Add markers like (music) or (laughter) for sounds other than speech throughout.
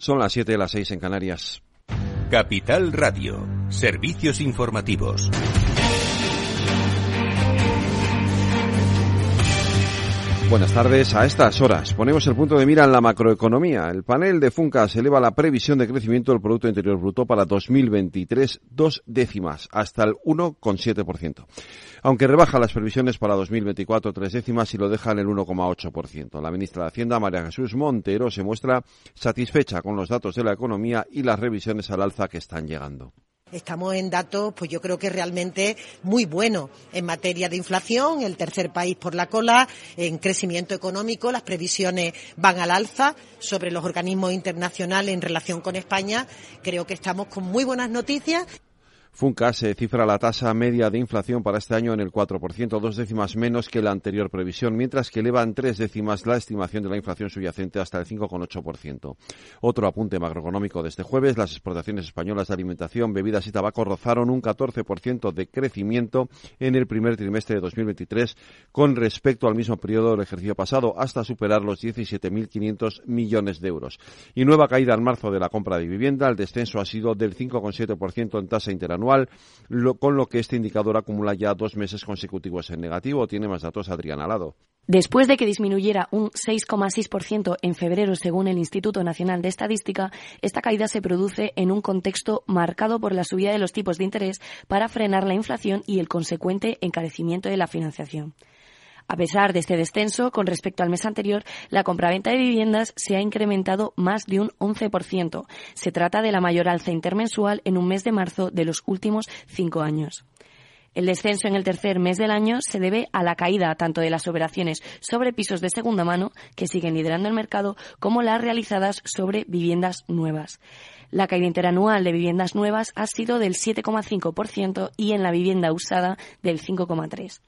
Son las 7 de las 6 en Canarias. Capital Radio, servicios informativos. Buenas tardes. A estas horas ponemos el punto de mira en la macroeconomía. El panel de Funcas eleva la previsión de crecimiento del Producto Interior Bruto para 2023 dos décimas, hasta el 1,7%. Aunque rebaja las previsiones para 2024 tres décimas y lo deja en el 1,8%. La ministra de Hacienda, María Jesús Montero, se muestra satisfecha con los datos de la economía y las revisiones al alza que están llegando. Estamos en datos, pues yo creo que realmente muy buenos en materia de inflación, el tercer país por la cola, en crecimiento económico, las previsiones van al alza sobre los organismos internacionales en relación con España. Creo que estamos con muy buenas noticias. Funcas se cifra la tasa media de inflación para este año en el 4%, dos décimas menos que la anterior previsión, mientras que elevan tres décimas la estimación de la inflación subyacente hasta el 5,8%. Otro apunte macroeconómico de este jueves, las exportaciones españolas de alimentación, bebidas y tabaco rozaron un 14% de crecimiento en el primer trimestre de 2023 con respecto al mismo periodo del ejercicio pasado, hasta superar los 17.500 millones de euros. Y nueva caída en marzo de la compra de vivienda, el descenso ha sido del 5,7% en tasa interanual con lo que este indicador acumula ya dos meses consecutivos en negativo. Tiene más datos Adrián Alado. Después de que disminuyera un 6,6% en febrero según el Instituto Nacional de Estadística, esta caída se produce en un contexto marcado por la subida de los tipos de interés para frenar la inflación y el consecuente encarecimiento de la financiación. A pesar de este descenso, con respecto al mes anterior, la compraventa de viviendas se ha incrementado más de un 11%. Se trata de la mayor alza intermensual en un mes de marzo de los últimos cinco años. El descenso en el tercer mes del año se debe a la caída tanto de las operaciones sobre pisos de segunda mano, que siguen liderando el mercado, como las realizadas sobre viviendas nuevas. La caída interanual de viviendas nuevas ha sido del 7,5% y en la vivienda usada del 5,3%.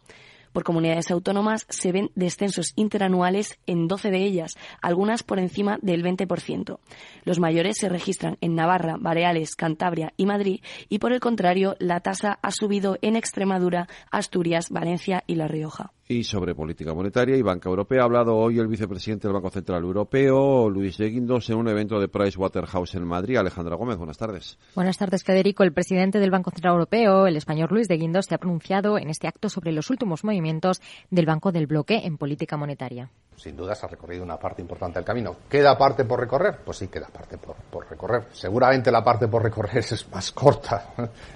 Por comunidades autónomas se ven descensos interanuales en 12 de ellas, algunas por encima del 20%. Los mayores se registran en Navarra, Baleares, Cantabria y Madrid y por el contrario la tasa ha subido en Extremadura, Asturias, Valencia y La Rioja. Y sobre política monetaria y banca europea ha hablado hoy el vicepresidente del Banco Central Europeo, Luis de Guindos, en un evento de Pricewaterhouse en Madrid. Alejandra Gómez, buenas tardes. Buenas tardes, Federico. El presidente del Banco Central Europeo, el español Luis de Guindos, se ha pronunciado en este acto sobre los últimos movimientos del Banco del Bloque en política monetaria sin duda se ha recorrido una parte importante del camino. ¿Queda parte por recorrer? Pues sí, queda parte por, recorrer. Seguramente la parte por recorrer (laughs) es más corta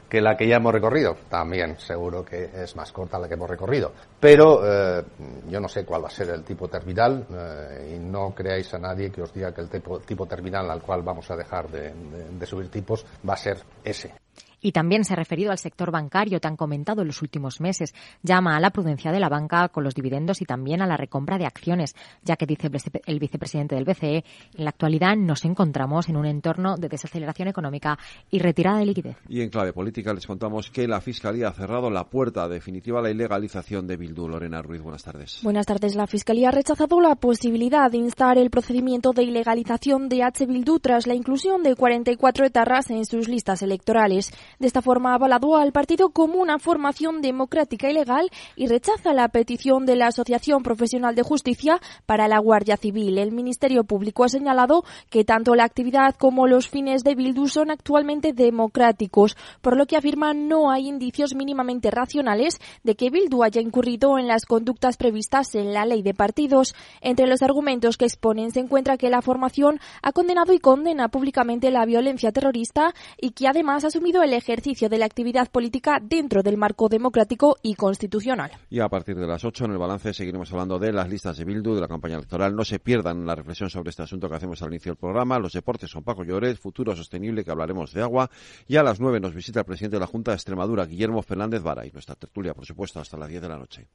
que la que ya hemos recorrido. También seguro que es más corta la que hemos recorrido. Pero eh, yo no sé cuál va a ser el tipo terminal eh, y no creáis a nadie que os diga que el tipo, tipo terminal al cual vamos a dejar de subir tipos va a ser ese. Y también se ha referido al sector bancario tan comentado en los últimos meses. Llama a la prudencia de la banca con los dividendos y también a la recompra de acciones, ya que dice el vicepresidente del BCE, en la actualidad nos encontramos en un entorno de desaceleración económica y retirada de liquidez. Y en clave política les contamos que la Fiscalía ha cerrado la puerta definitiva a la ilegalización de Bildu. Lorena Ruiz, buenas tardes. Buenas tardes. La Fiscalía ha rechazado la posibilidad de instar el procedimiento de ilegalización de H. Bildu tras la inclusión de 44 etarras en sus listas electorales. De esta forma avalado al partido como una formación democrática y legal y rechaza la petición de la Asociación Profesional de Justicia para la Guardia Civil. El Ministerio Público ha señalado que tanto la actividad como los fines de Bildu son actualmente democráticos, por lo que afirma no hay indicios mínimamente racionales de que Bildu haya incurrido en las conductas previstas en la ley de partidos. Entre los argumentos que exponen se encuentra que la formación ha condenado y condena públicamente la violencia terrorista y que además ha asumido el ejercicio de la actividad política dentro del marco democrático y constitucional. Y a partir de las 8 en el balance seguiremos hablando de las listas de Bildu, de la campaña electoral. No se pierdan la reflexión sobre este asunto que hacemos al inicio del programa. Los deportes son Paco Lloret, futuro sostenible, que hablaremos de agua. Y a las 9 nos visita el presidente de la Junta de Extremadura, Guillermo Fernández Vara. Y nuestra tertulia, por supuesto, hasta las 10 de la noche.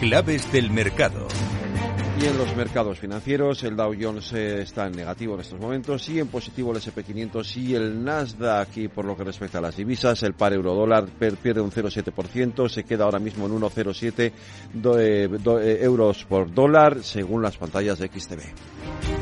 Claves del mercado. Y en los mercados financieros, el Dow Jones eh, está en negativo en estos momentos y en positivo el SP500 y el Nasdaq. Y por lo que respecta a las divisas, el par euro dólar pierde un 0,7%, se queda ahora mismo en 1,07 eh, eh, euros por dólar, según las pantallas de XTB.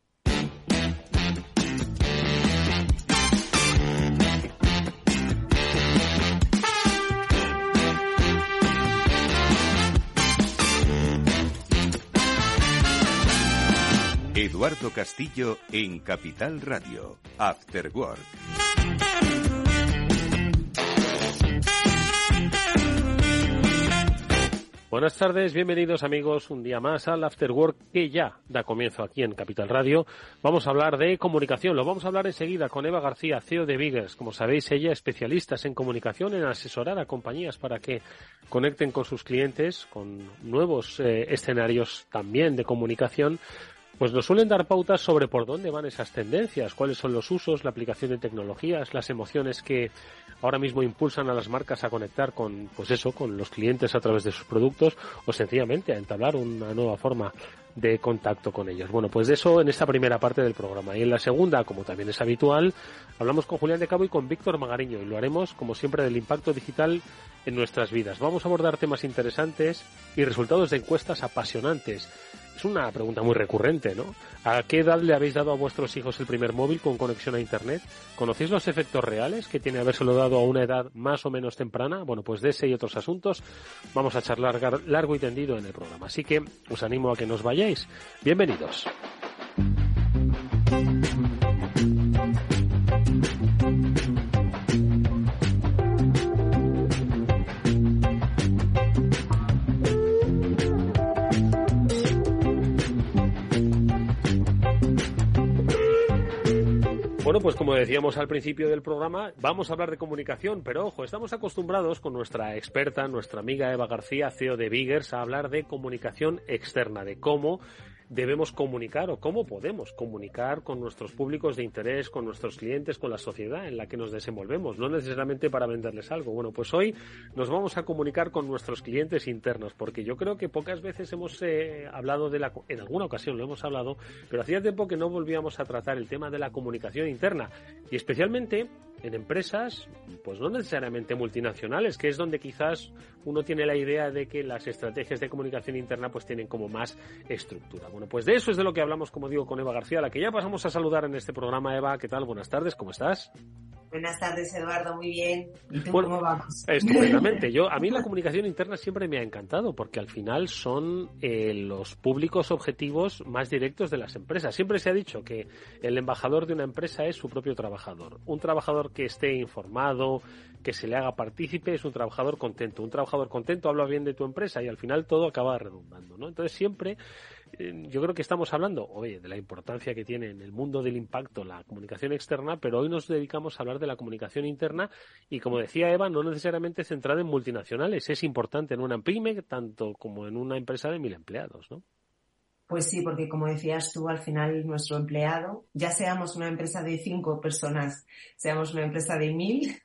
Eduardo Castillo en Capital Radio, After Work. Buenas tardes, bienvenidos amigos un día más al After Work que ya da comienzo aquí en Capital Radio. Vamos a hablar de comunicación, lo vamos a hablar enseguida con Eva García, CEO de Biggers. Como sabéis, ella es especialista en comunicación, en asesorar a compañías para que conecten con sus clientes, con nuevos eh, escenarios también de comunicación pues nos suelen dar pautas sobre por dónde van esas tendencias, cuáles son los usos, la aplicación de tecnologías, las emociones que ahora mismo impulsan a las marcas a conectar con, pues eso, con los clientes a través de sus productos o sencillamente a entablar una nueva forma de contacto con ellos. Bueno, pues de eso en esta primera parte del programa. Y en la segunda, como también es habitual, hablamos con Julián de Cabo y con Víctor Magariño y lo haremos, como siempre, del impacto digital en nuestras vidas. Vamos a abordar temas interesantes y resultados de encuestas apasionantes es una pregunta muy recurrente, ¿no? ¿A qué edad le habéis dado a vuestros hijos el primer móvil con conexión a Internet? ¿Conocéis los efectos reales que tiene habérselo dado a una edad más o menos temprana? Bueno, pues de ese y otros asuntos vamos a charlar largo y tendido en el programa. Así que os animo a que nos vayáis. Bienvenidos. Bueno, pues como decíamos al principio del programa, vamos a hablar de comunicación, pero ojo, estamos acostumbrados con nuestra experta, nuestra amiga Eva García, CEO de Biggers, a hablar de comunicación externa, de cómo debemos comunicar o cómo podemos comunicar con nuestros públicos de interés, con nuestros clientes, con la sociedad en la que nos desenvolvemos, no necesariamente para venderles algo. Bueno, pues hoy nos vamos a comunicar con nuestros clientes internos, porque yo creo que pocas veces hemos eh, hablado de la, en alguna ocasión lo hemos hablado, pero hacía tiempo que no volvíamos a tratar el tema de la comunicación interna y especialmente en empresas, pues no necesariamente multinacionales, que es donde quizás uno tiene la idea de que las estrategias de comunicación interna pues tienen como más estructura. Bueno, pues de eso es de lo que hablamos, como digo, con Eva García, a la que ya pasamos a saludar en este programa. Eva, ¿qué tal? Buenas tardes, ¿cómo estás? Buenas tardes, Eduardo, muy bien. ¿Y tú cómo vamos? Estupendamente. Yo, a mí la (laughs) comunicación interna siempre me ha encantado porque al final son eh, los públicos objetivos más directos de las empresas. Siempre se ha dicho que el embajador de una empresa es su propio trabajador. Un trabajador que esté informado, que se le haga partícipe, es un trabajador contento. Un trabajador contento habla bien de tu empresa y al final todo acaba redundando, ¿no? Entonces siempre yo creo que estamos hablando, oye, de la importancia que tiene en el mundo del impacto la comunicación externa, pero hoy nos dedicamos a hablar de la comunicación interna y como decía Eva, no necesariamente centrada en multinacionales, es importante en una pyme tanto como en una empresa de mil empleados, ¿no? Pues sí, porque como decías tú, al final nuestro empleado, ya seamos una empresa de cinco personas, seamos una empresa de mil,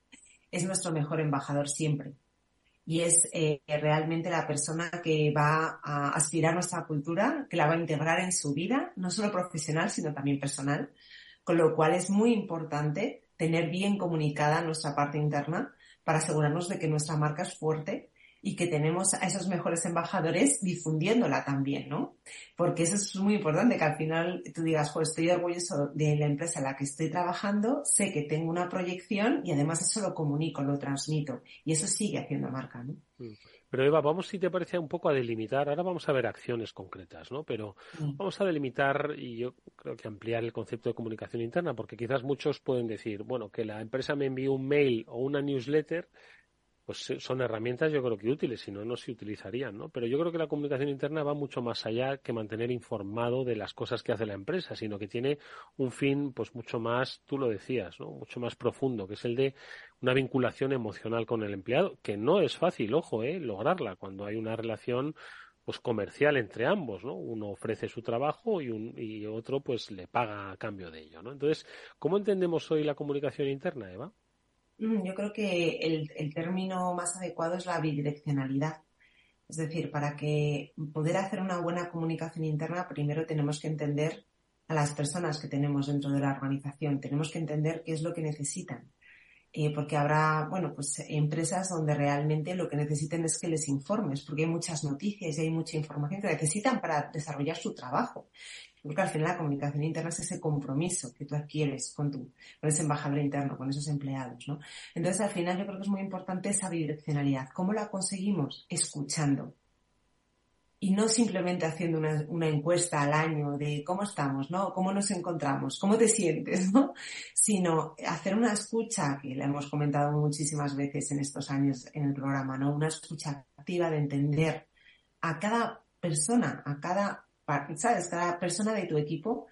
es nuestro mejor embajador siempre y es eh, realmente la persona que va a aspirar nuestra cultura, que la va a integrar en su vida, no solo profesional, sino también personal, con lo cual es muy importante tener bien comunicada nuestra parte interna para asegurarnos de que nuestra marca es fuerte y que tenemos a esos mejores embajadores difundiéndola también, ¿no? Porque eso es muy importante, que al final tú digas, pues estoy orgulloso de la empresa en la que estoy trabajando, sé que tengo una proyección y además eso lo comunico, lo transmito y eso sigue haciendo marca, ¿no? Mm. Pero Eva, vamos si te parece un poco a delimitar, ahora vamos a ver acciones concretas, ¿no? Pero mm. vamos a delimitar y yo creo que ampliar el concepto de comunicación interna, porque quizás muchos pueden decir, bueno, que la empresa me envíe un mail o una newsletter pues eh, son herramientas yo creo que útiles, si no, no se utilizarían, ¿no? Pero yo creo que la comunicación interna va mucho más allá que mantener informado de las cosas que hace la empresa, sino que tiene un fin, pues mucho más, tú lo decías, ¿no? Mucho más profundo, que es el de una vinculación emocional con el empleado, que no es fácil, ojo, ¿eh? Lograrla cuando hay una relación pues comercial entre ambos, ¿no? Uno ofrece su trabajo y, un, y otro pues le paga a cambio de ello, ¿no? Entonces, ¿cómo entendemos hoy la comunicación interna, Eva? Mm, yo creo que el, término más adecuado es la bidireccionalidad. Es decir, para que poder hacer una buena comunicación interna, primero tenemos que entender a las personas que tenemos dentro de la organización. Tenemos que entender qué es lo que necesitan. Eh, porque habrá, bueno, pues empresas donde realmente lo que necesiten es que les informes, porque hay muchas noticias y hay mucha información que necesitan para desarrollar su trabajo. Porque al final la comunicación interna es ese compromiso que tú adquieres con tu, con ese embajador interno, con esos empleados, ¿no? Entonces al final yo creo que es muy importante esa bidireccionalidad. ¿Cómo la conseguimos? Escuchando. Y no simplemente haciendo una, encuesta al año de cómo estamos, ¿no? ¿Cómo nos encontramos? ¿Cómo te sientes, (laughs) no? Sino hacer una escucha, que la hemos comentado muchísimas veces en estos años en el programa, ¿no? Una escucha activa de entender a cada persona, a cada ¿sabes? Cada persona de tu equipo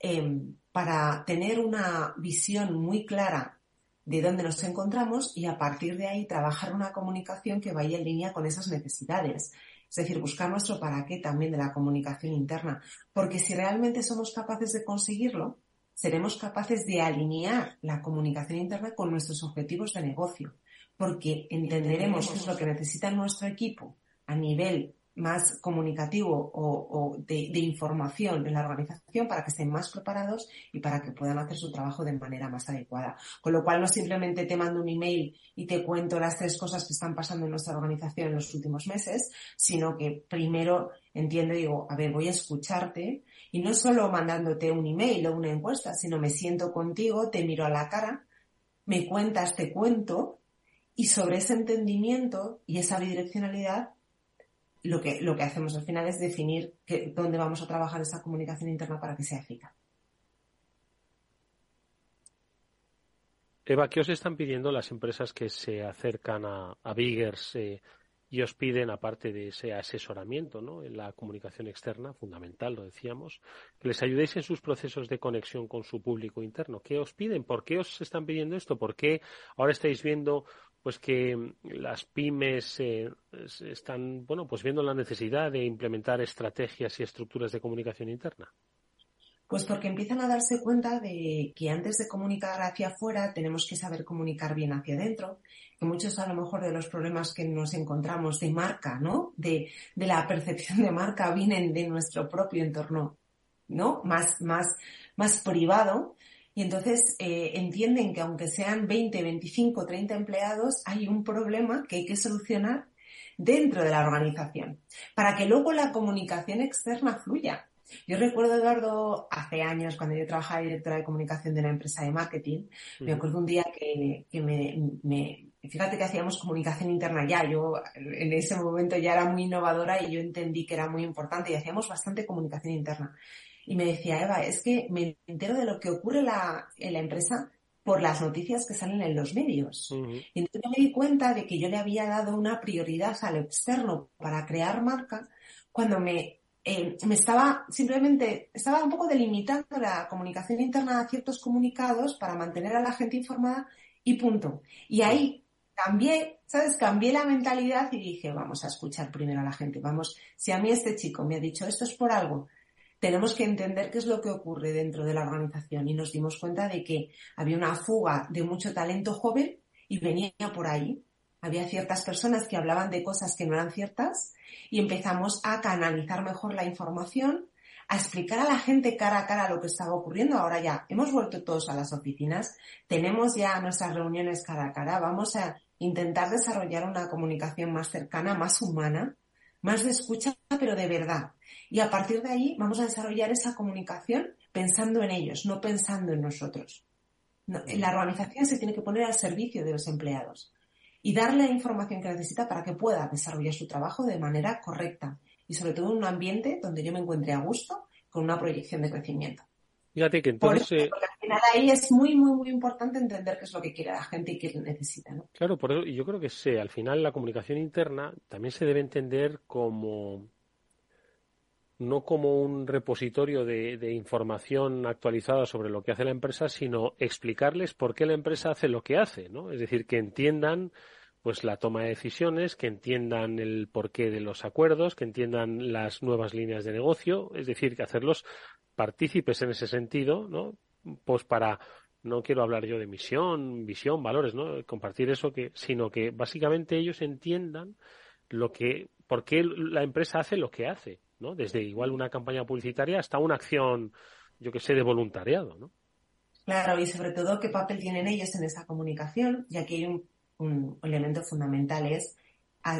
em, para tener una visión muy clara de dónde nos encontramos y a partir de ahí trabajar una comunicación que vaya en línea con esas necesidades. Es decir, buscar nuestro para qué también de la comunicación interna. Porque si realmente somos capaces de conseguirlo, seremos capaces de alinear la comunicación interna con nuestros objetivos de negocio. Porque entenderemos qué es lo que necesita nuestro equipo a nivel más comunicativo o, de, información en la organización para que estén más preparados y para que puedan hacer su trabajo de manera más adecuada. Con lo cual no simplemente te mando un email y te cuento las tres cosas que están pasando en nuestra organización en los últimos meses, sino que primero entiendo y digo, a ver, voy a escucharte y no solo mandándote un email o una encuesta, sino me siento contigo, te miro a la cara, me cuentas, te cuento y sobre ese entendimiento y esa bidireccionalidad lo que, lo que hacemos al final es definir dónde vamos a trabajar esa comunicación interna para que sea eficaz. Eva, ¿qué os están pidiendo las empresas que se acercan a, a Biggers eh, y os piden, aparte de ese asesoramiento ¿no? en la comunicación externa, fundamental, lo decíamos, que les ayudéis en sus procesos de conexión con su público interno? ¿Qué os piden? ¿Por qué os están pidiendo esto? ¿Por qué ahora estáis viendo pues que las pymes eh, están bueno pues viendo la necesidad de implementar estrategias y estructuras de comunicación interna pues porque empiezan a darse cuenta de que antes de comunicar hacia afuera tenemos que saber comunicar bien hacia adentro, que muchos a lo mejor de los problemas que nos encontramos de marca, ¿no? De, de la percepción de marca vienen de nuestro propio entorno, ¿no? Más, más, más privado y entonces eh, entienden que aunque sean 20, 25, 30 empleados, hay un problema que hay que solucionar dentro de la organización para que luego la comunicación externa fluya. Yo recuerdo, Eduardo, hace años, cuando yo trabajaba directora de comunicación de una empresa de marketing, me acuerdo un día que, que me, me, fíjate que hacíamos comunicación interna ya, yo en ese momento ya era muy innovadora y yo entendí que era muy importante y hacíamos bastante comunicación interna y me decía, Eva, es que me entero de lo que ocurre en la empresa por las noticias que salen en los medios. Y entonces me di cuenta de que yo le había dado una prioridad al externo para crear marca cuando me, eh, me estaba simplemente, estaba un poco delimitando la comunicación interna a ciertos comunicados para mantener a la gente informada y punto. Y ahí cambié, ¿sabes? Cambié la mentalidad y dije, vamos a escuchar primero a la gente. Vamos, si a mí este chico me ha dicho esto es por algo, tenemos que entender qué es lo que ocurre dentro de la organización y nos dimos cuenta de que había una fuga de mucho talento joven y venía por ahí. Había ciertas personas que hablaban de cosas que no eran ciertas y empezamos a canalizar mejor la información, a explicar a la gente cara a cara lo que estaba ocurriendo. Ahora ya hemos vuelto todos a las oficinas, tenemos ya nuestras reuniones cara a cara, vamos a intentar desarrollar una comunicación más cercana, más humana, más de escucha, pero de verdad. Y a partir de ahí vamos a desarrollar esa comunicación pensando en ellos, no pensando en nosotros. la organización se tiene que poner al servicio de los empleados y darle la información que necesita para que pueda desarrollar su trabajo de manera correcta y sobre todo en un ambiente donde yo me encuentre a gusto con una proyección de crecimiento. Fíjate que entonces... Eh, porque al final ahí es muy, muy, muy importante entender qué es lo que quiere la gente y qué necesita, ¿no? Claro, por eso, y yo creo que sé, al final la comunicación interna también se debe entender como no como un repositorio de, de, información actualizada sobre lo que hace la empresa, sino explicarles por qué la empresa hace lo que hace, ¿no? Es decir, que entiendan pues la toma de decisiones, que entiendan el porqué de los acuerdos, que entiendan las nuevas líneas de negocio, es decir, que hacerlos partícipes en ese sentido, ¿no? Pues para no quiero hablar yo de misión, visión, valores, ¿no? Compartir eso que, sino que básicamente ellos entiendan lo que, por qué la empresa hace lo que hace, ¿no? Desde igual una campaña publicitaria hasta una acción, yo que sé, de voluntariado, ¿no? Claro, y sobre todo qué papel tienen ellos en esa comunicación, ya que hay un un elemento fundamental es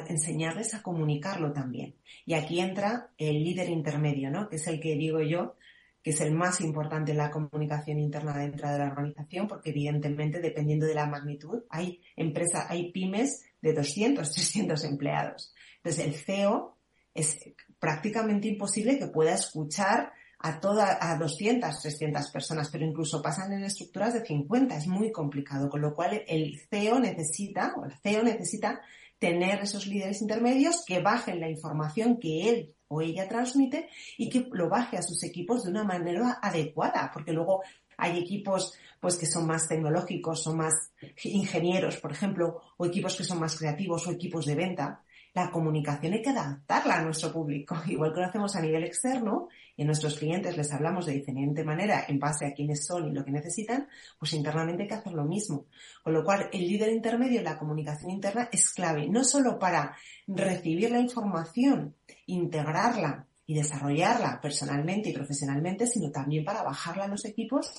enseñarles a comunicarlo también. Y aquí entra el líder intermedio, ¿no? Que es el que digo yo, que es el más importante en la comunicación interna dentro de la organización, porque evidentemente, dependiendo de la magnitud, hay empresas, hay pymes de 200, 300 empleados. Entonces, el CEO es prácticamente imposible que pueda escuchar a toda, a 200, 300 personas, pero incluso pasan en estructuras de 50, es muy complicado, con lo cual el CEO necesita, o el CEO necesita tener esos líderes intermedios que bajen la información que él o ella transmite y que lo baje a sus equipos de una manera adecuada, porque luego hay equipos pues que son más tecnológicos, son más ingenieros, por ejemplo, o equipos que son más creativos o equipos de venta la comunicación hay que adaptarla a nuestro público, (laughs) igual que lo hacemos a nivel externo y a nuestros clientes les hablamos de diferente manera en base a quiénes son y lo que necesitan, pues internamente hay que hacer lo mismo. Con lo cual, el líder intermedio en la comunicación interna es clave, no solo para recibir la información, integrarla y desarrollarla personalmente y profesionalmente, sino también para bajarla a los equipos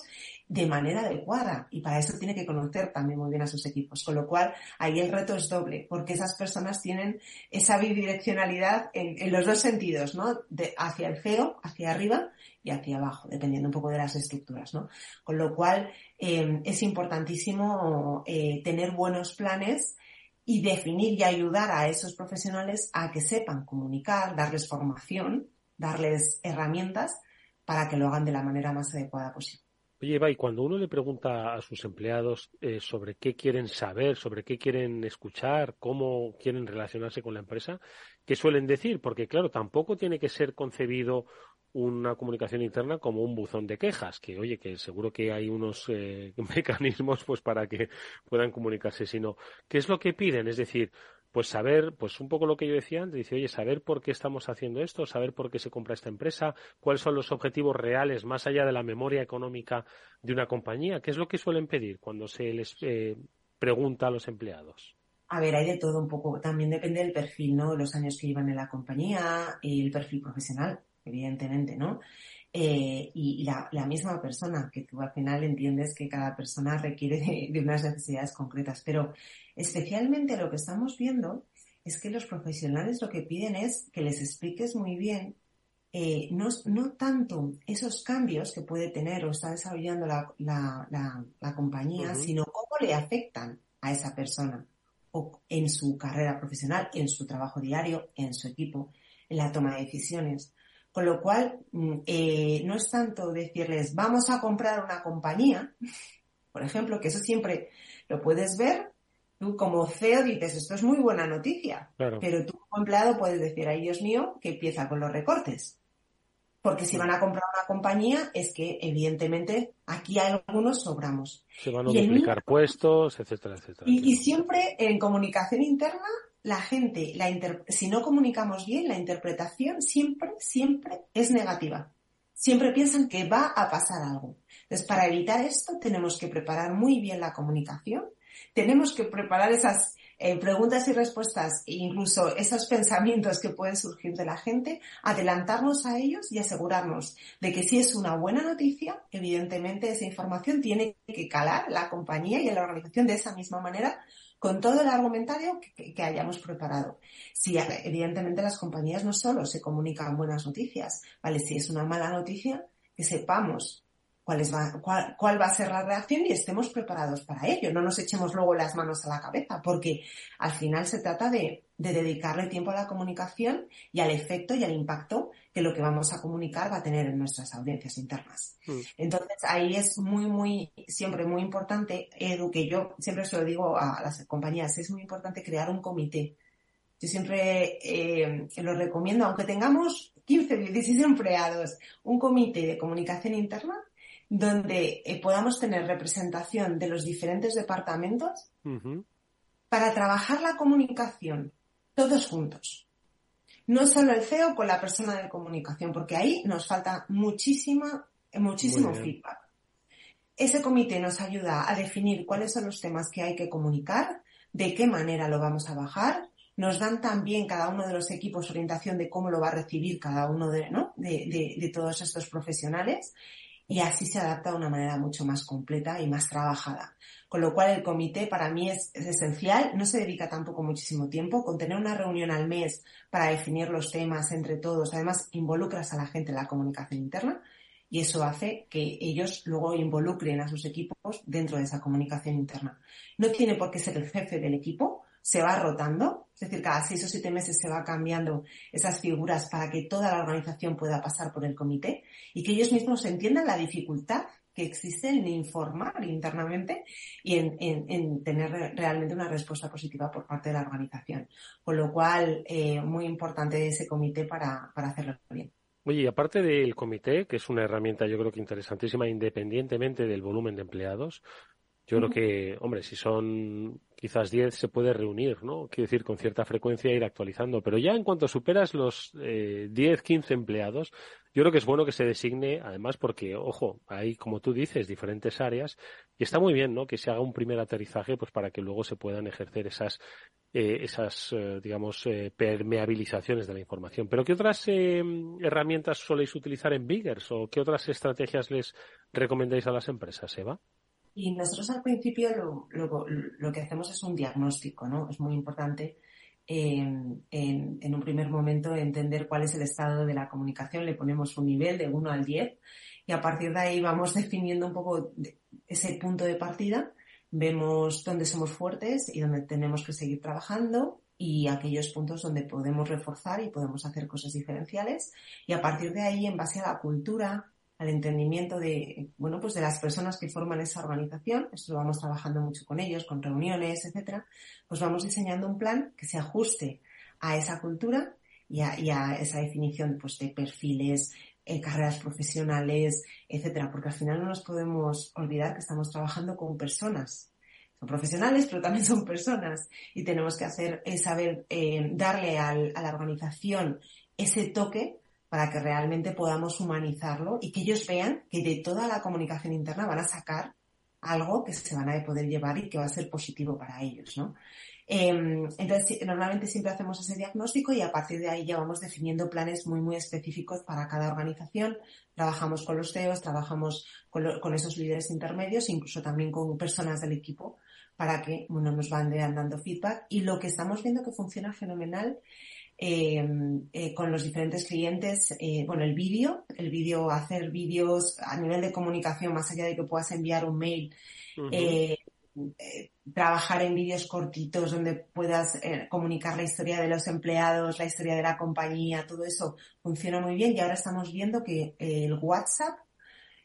de manera adecuada. Y para eso tiene que conocer también muy bien a sus equipos. Con lo cual, ahí el reto es doble, porque esas personas tienen esa bidireccionalidad en, los dos sentidos, ¿no? De, hacia el CEO, hacia arriba y hacia abajo, dependiendo un poco de las estructuras, ¿no? Con lo cual, eh, es importantísimo eh, tener buenos planes y definir y ayudar a esos profesionales a que sepan comunicar, darles formación, darles herramientas para que lo hagan de la manera más adecuada posible. Oye, Eva, y cuando uno le pregunta a sus empleados eh, sobre qué quieren saber, sobre qué quieren escuchar, cómo quieren relacionarse con la empresa, ¿qué suelen decir? Porque, claro, tampoco tiene que ser concebido una comunicación interna como un buzón de quejas, que oye, que seguro que hay unos eh, (laughs) mecanismos pues para que puedan comunicarse, sino ¿qué es lo que piden? Es decir, pues saber, pues un poco lo que yo decía antes, dice, oye, saber por qué estamos haciendo esto, saber por qué se compra esta empresa, cuáles son los objetivos reales más allá de la memoria económica de una compañía, qué es lo que suelen pedir cuando se les eh, pregunta a los empleados. A ver, hay de todo un poco, también depende del perfil, ¿no? Los años que llevan en la compañía el perfil profesional, evidentemente, ¿no? Eh, y la, misma persona, que tú al final entiendes que cada persona requiere de, unas necesidades concretas, pero especialmente lo que estamos viendo es que los profesionales lo que piden es que les expliques muy bien eh, no, no, tanto esos cambios que puede tener o está desarrollando la, la, la, compañía, sino cómo le afectan a esa persona o en su carrera profesional, en su trabajo diario, en su equipo, en la toma de decisiones. Con lo cual, mm, eh, no es tanto decirles, vamos a comprar una compañía, (laughs) por ejemplo, que eso siempre lo puedes ver. Tú como CEO dices, esto es muy buena noticia, pero tú como empleado puedes decir, ay Dios mío, que empieza con los recortes. Porque si van a comprar una compañía, es que evidentemente aquí hay algunos sobramos. Se van a duplicar puestos, etcétera, etcétera. y, siempre en comunicación interna la gente, la si no comunicamos bien, la interpretación siempre, siempre es negativa. Siempre piensan que va a pasar algo. Entonces, para evitar esto, tenemos que preparar muy bien la comunicación, tenemos que preparar esas eh, preguntas y respuestas e incluso esos pensamientos que pueden surgir de la gente, adelantarnos a ellos y asegurarnos de que si es una buena noticia, evidentemente esa información tiene que calar la compañía y en la organización de esa misma manera con todo el argumentario que, hayamos preparado. Si evidentemente las compañías no solo se comunican buenas noticias, ¿vale? Si es una mala noticia, que sepamos cuál, va, cuál, va a ser la reacción y estemos preparados para ello. No nos echemos luego las manos a la cabeza, porque al final se trata de, de dedicarle tiempo a la comunicación y al efecto y al impacto que lo que vamos a comunicar va a tener en nuestras audiencias internas. Mm. Entonces, ahí es muy, muy, siempre muy importante, Edu, que yo siempre se lo digo a las compañías, es muy importante crear un comité. Yo siempre eh, lo recomiendo, aunque tengamos 15, 16 empleados, un comité de comunicación interna donde eh, podamos tener representación de los diferentes departamentos para trabajar la comunicación todos juntos. No solo el CEO con la persona de comunicación, porque ahí nos falta muchísima, muchísimo feedback. Ese comité nos ayuda a definir cuáles son los temas que hay que comunicar, de qué manera lo vamos a bajar. Nos dan también cada uno de los equipos orientación de cómo lo va a recibir cada uno de, ¿no? de, de todos estos profesionales y así se adapta de una manera mucho más completa y más trabajada. Con lo cual el comité para mí es, esencial, no se dedica tampoco muchísimo tiempo, con tener una reunión al mes para definir los temas entre todos, además involucras a la gente en la comunicación interna y eso hace que ellos luego involucren a sus equipos dentro de esa comunicación interna. No tiene por qué ser el jefe del equipo, se va rotando, es decir, cada seis o siete meses se va cambiando esas figuras para que toda la organización pueda pasar por el comité y que ellos mismos entiendan la dificultad que existe en informar internamente y en, tener realmente una respuesta positiva por parte de la organización. Con lo cual, eh, muy importante ese comité para, para hacerlo bien. Oye, y aparte del comité, que es una herramienta yo creo que interesantísima independientemente del volumen de empleados, yo creo que, hombre, si son quizás 10 se puede reunir, ¿no? Quiero decir, con cierta frecuencia ir actualizando. Pero ya en cuanto superas los eh, 10, 15 empleados, yo creo que es bueno que se designe, además, porque, ojo, hay, como tú dices, diferentes áreas y está muy bien, ¿no? Que se haga un primer aterrizaje, pues para que luego se puedan ejercer esas, eh, esas, eh, digamos, eh, permeabilizaciones de la información. Pero ¿qué otras herramientas soléis utilizar en Biggers o qué otras estrategias les recomendáis a las empresas, Eva? Y nosotros al principio lo, lo, que hacemos es un diagnóstico, ¿no? Es muy importante en, en, un primer momento entender cuál es el estado de la comunicación, le ponemos un nivel de 1 al 10 y a partir de ahí vamos definiendo un poco ese punto de partida, vemos dónde somos fuertes y dónde tenemos que seguir trabajando y aquellos puntos donde podemos reforzar y podemos hacer cosas diferenciales y a partir de ahí en base a la cultura, al entendimiento de, bueno, pues de las personas que forman esa organización, esto lo vamos trabajando mucho con ellos, con reuniones, etcétera, pues vamos diseñando un plan que se ajuste a esa cultura y a, esa definición pues, de perfiles, eh, carreras profesionales, etcétera, porque al final no nos podemos olvidar que estamos trabajando con personas. Son profesionales, pero también son personas. Y tenemos que hacer, eh, saber eh, darle a la organización ese toque para que realmente podamos humanizarlo y que ellos vean que de toda la comunicación interna van a sacar algo que se van a poder llevar y que va a ser positivo para ellos, ¿no? Em, entonces, normalmente siempre hacemos ese diagnóstico y a partir de ahí ya vamos definiendo planes muy, muy específicos para cada organización. Trabajamos con los CEOs, trabajamos con, esos líderes intermedios, incluso también con personas del equipo para que, bueno, nos van dando feedback. Y lo que estamos viendo que funciona fenomenal eh, eh, con los diferentes clientes, eh, bueno, el vídeo, el vídeo, hacer vídeos a nivel de comunicación, más allá de que puedas enviar un mail, eh, eh, trabajar en vídeos cortitos donde puedas comunicar la historia de los empleados, la historia de la compañía, todo eso funciona muy bien. Y ahora estamos viendo que el WhatsApp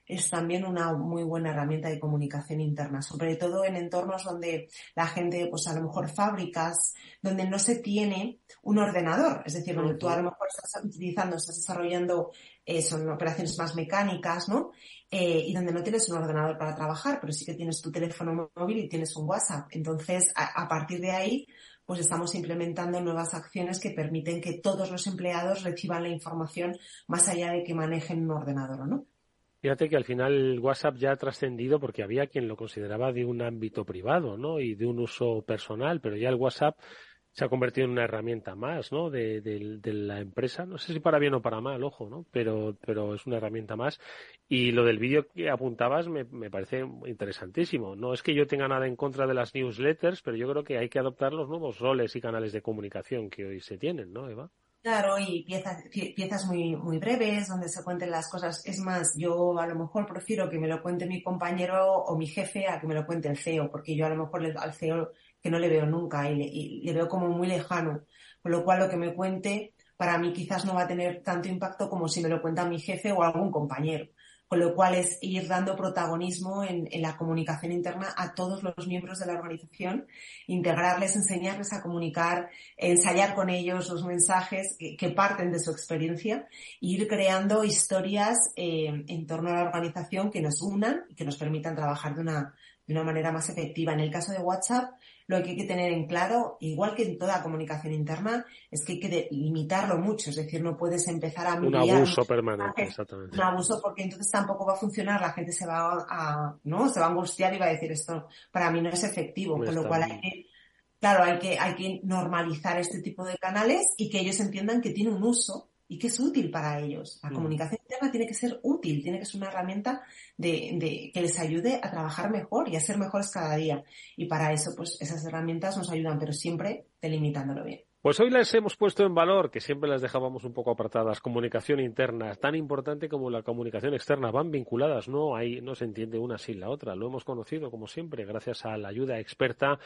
es también una muy buena herramienta de comunicación interna, sobre todo en entornos donde la gente, pues a lo mejor fábricas, donde no se tiene un ordenador, es decir, donde tú a lo mejor estás utilizando, estás desarrollando, eh, son operaciones más mecánicas, ¿no? Eh, y donde no tienes un ordenador para trabajar, pero sí que tienes tu teléfono móvil y tienes un WhatsApp. Entonces, a, a partir de ahí, pues estamos implementando nuevas acciones que permiten que todos los empleados reciban la información más allá de que manejen un ordenador, ¿no? Fíjate que al final WhatsApp ya ha trascendido porque había quien lo consideraba de un ámbito privado, ¿no? Y de un uso personal, pero ya el WhatsApp se ha convertido en una herramienta más, ¿no? De, la empresa. No sé si para bien o para mal, ojo, ¿no? Pero, pero es una herramienta más. Y lo del vídeo que apuntabas me, me parece interesantísimo. No es que yo tenga nada en contra de las newsletters, pero yo creo que hay que adoptar los nuevos roles y canales de comunicación que hoy se tienen, ¿no, Eva? Claro, y piezas, piezas muy, muy breves donde se cuenten las cosas. Es más, yo a lo mejor prefiero que me lo cuente mi compañero o mi jefe a que me lo cuente el CEO, porque yo a lo mejor al CEO que no le veo nunca y le, veo como muy lejano. Con lo cual lo que me cuente, para mí quizás no va a tener tanto impacto como si me lo cuenta mi jefe o algún compañero con lo cual es ir dando protagonismo en, la comunicación interna a todos los miembros de la organización, integrarles, enseñarles a comunicar, ensayar con ellos los mensajes que, parten de su experiencia e ir creando historias eh, en torno a la organización que nos unan y que nos permitan trabajar de una, de una manera más efectiva. En el caso de WhatsApp, lo que hay que tener en claro, igual que en toda comunicación interna, es que hay que limitarlo mucho. Es decir, no puedes empezar a Un abuso permanente, exactamente. Un abuso porque entonces tampoco va a funcionar. La gente se va a, ¿no? Se va a angustiar y va a decir esto para mí no es efectivo. con lo cual hay que, claro, hay que, hay que normalizar este tipo de canales y que ellos entiendan que tiene un uso y que es útil para ellos. La mm. comunicación interna tiene que ser útil, tiene que ser una herramienta de, que les ayude a trabajar mejor y a ser mejores cada día. Y para eso, pues esas herramientas nos ayudan, pero siempre delimitándolo bien. Pues hoy les hemos puesto en valor, que siempre las dejábamos un poco apartadas, comunicación interna, tan importante como la comunicación externa, van vinculadas, no hay, no se entiende una sin la otra. Lo hemos conocido, como siempre, gracias a la ayuda experta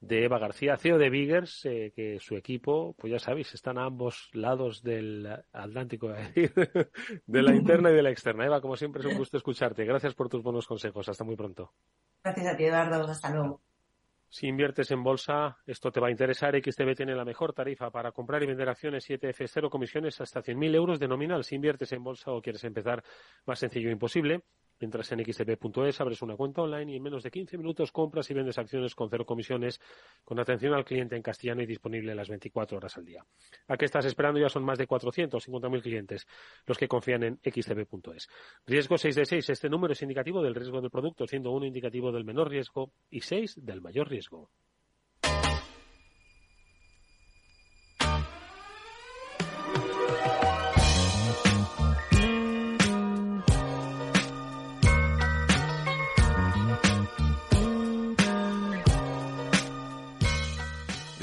de Eva García, CEO de Biggers, eh, que su equipo, pues ya sabéis, están a ambos lados del Atlántico, (laughs) de la interna y de la externa. Eva, como siempre, es un gusto escucharte. Gracias por tus buenos consejos. Hasta muy pronto. Gracias a ti, Eduardo. Hasta luego. Si inviertes en bolsa, esto te va a interesar. XTB tiene la mejor tarifa para comprar y vender acciones 7F, cero comisiones hasta 100.000 euros de nominal. Si inviertes en bolsa o quieres empezar, más sencillo imposible. Mientras en xtb.es abres una cuenta online y en menos de 15 minutos compras y vendes acciones con cero comisiones, con atención al cliente en castellano y disponible las 24 horas al día. ¿A qué estás esperando? Ya son más de 450.000 clientes los que confían en xtb.es. Riesgo 6 de 6. Este número es indicativo del riesgo del producto, siendo uno indicativo del menor riesgo y 6 del mayor riesgo.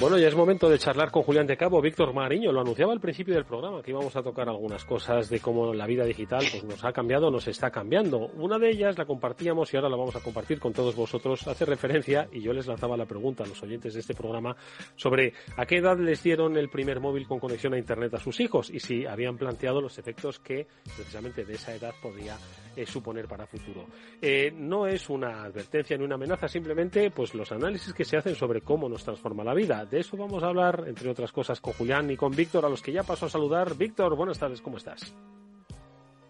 Bueno, ya es momento de charlar con Julián de Cabo. Víctor Mariño lo anunciaba al principio del programa que íbamos a tocar algunas cosas de cómo la vida digital pues, nos ha cambiado, nos está cambiando. Una de ellas la compartíamos y ahora la vamos a compartir con todos vosotros. Hace referencia, y yo les lanzaba la pregunta a los oyentes de este programa, sobre a qué edad les dieron el primer móvil con conexión a Internet a sus hijos y si habían planteado los efectos que precisamente de esa edad podía eh, suponer para futuro. Eh, no es una advertencia ni una amenaza, simplemente pues los análisis que se hacen sobre cómo nos transforma la vida de eso vamos a hablar, entre otras cosas, con Julián y con Víctor, a los que ya paso a saludar. Víctor, buenas tardes, ¿cómo estás?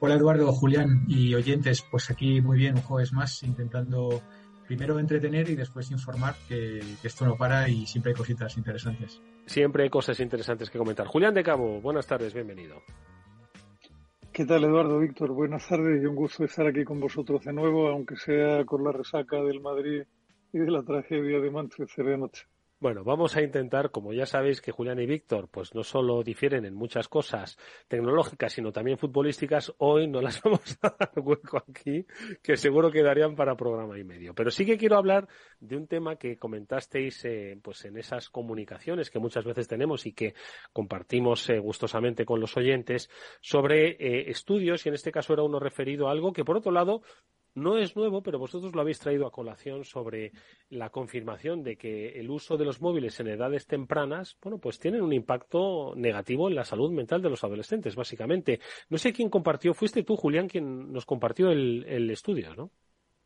Hola Eduardo, Julián y oyentes, pues aquí muy bien, un jueves más, intentando primero entretener y después informar que, esto no para y siempre hay cositas interesantes. Siempre hay cosas interesantes que comentar. Julián de Cabo, buenas tardes, bienvenido. ¿Qué tal Eduardo, Víctor? Buenas tardes y un gusto estar aquí con vosotros de nuevo, aunque sea con la resaca del Madrid y de la tragedia de Manchester de anoche. Bueno, vamos a intentar, como ya sabéis que Julián y Víctor, pues no solo difieren en muchas cosas tecnológicas, sino también futbolísticas, hoy no las (laughs) vamos a dar hueco aquí, que seguro quedarían para programa y medio. Pero sí que quiero hablar de un tema que comentasteis, eh, pues en esas comunicaciones que muchas veces tenemos y que compartimos eh, gustosamente con los oyentes, sobre eh, estudios, y en este caso era uno referido a algo que, por otro lado, no es nuevo, pero vosotros lo habéis traído a colación sobre la confirmación de que el uso de los móviles en edades tempranas, bueno, pues tienen un impacto negativo en la salud mental de los adolescentes, básicamente. No sé quién compartió, fuiste tú, Julián, quien nos compartió el, estudio, ¿no?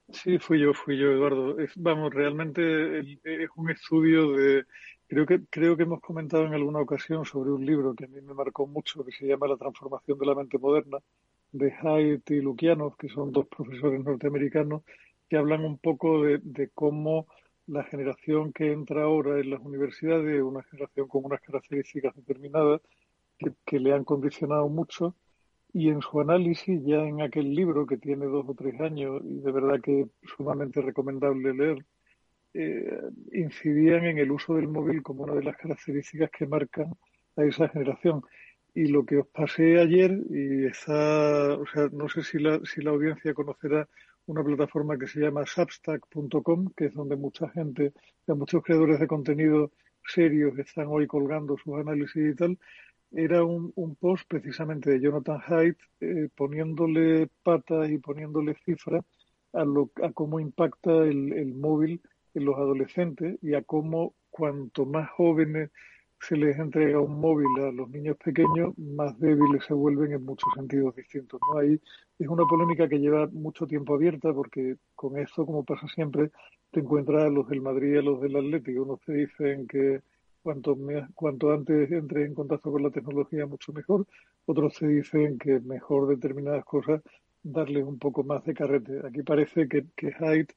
Sí, fui yo, fui yo, Eduardo. vamos, realmente es un estudio de, creo que, creo que hemos comentado en alguna ocasión sobre un libro que a mí me marcó mucho, que se llama La transformación de la mente moderna, de Haidt y Lukianov, que son dos profesores norteamericanos, que hablan un poco de, cómo la generación que entra ahora en las universidades es una generación con unas características determinadas que, le han condicionado mucho y en su análisis ya en aquel libro que tiene dos o tres años y de verdad que es sumamente recomendable leer, eh, incidían en el uso del móvil como una de las características que marcan a esa generación y lo que os pasé ayer, y está, o sea, no sé si la, si la audiencia conocerá una plataforma que se llama substack.com, que es donde mucha gente, muchos creadores de contenido serios están hoy colgando sus análisis y tal, era un, un post precisamente de Jonathan Haidt eh, poniéndole patas y poniéndole cifras a, lo, a cómo impacta el, el móvil en los adolescentes y a cómo cuanto más jóvenes se les entrega un móvil a los niños pequeños, más débiles se vuelven en muchos sentidos distintos. ¿no? Ahí es una polémica que lleva mucho tiempo abierta porque con esto, como pasa siempre, te encuentras a los del Madrid y a los del Atlético. Unos te dicen que cuanto, cuanto antes entres en contacto con la tecnología, mucho mejor. Otros te dicen que mejor determinadas cosas darles un poco más de carrete. Aquí parece que, que Haidt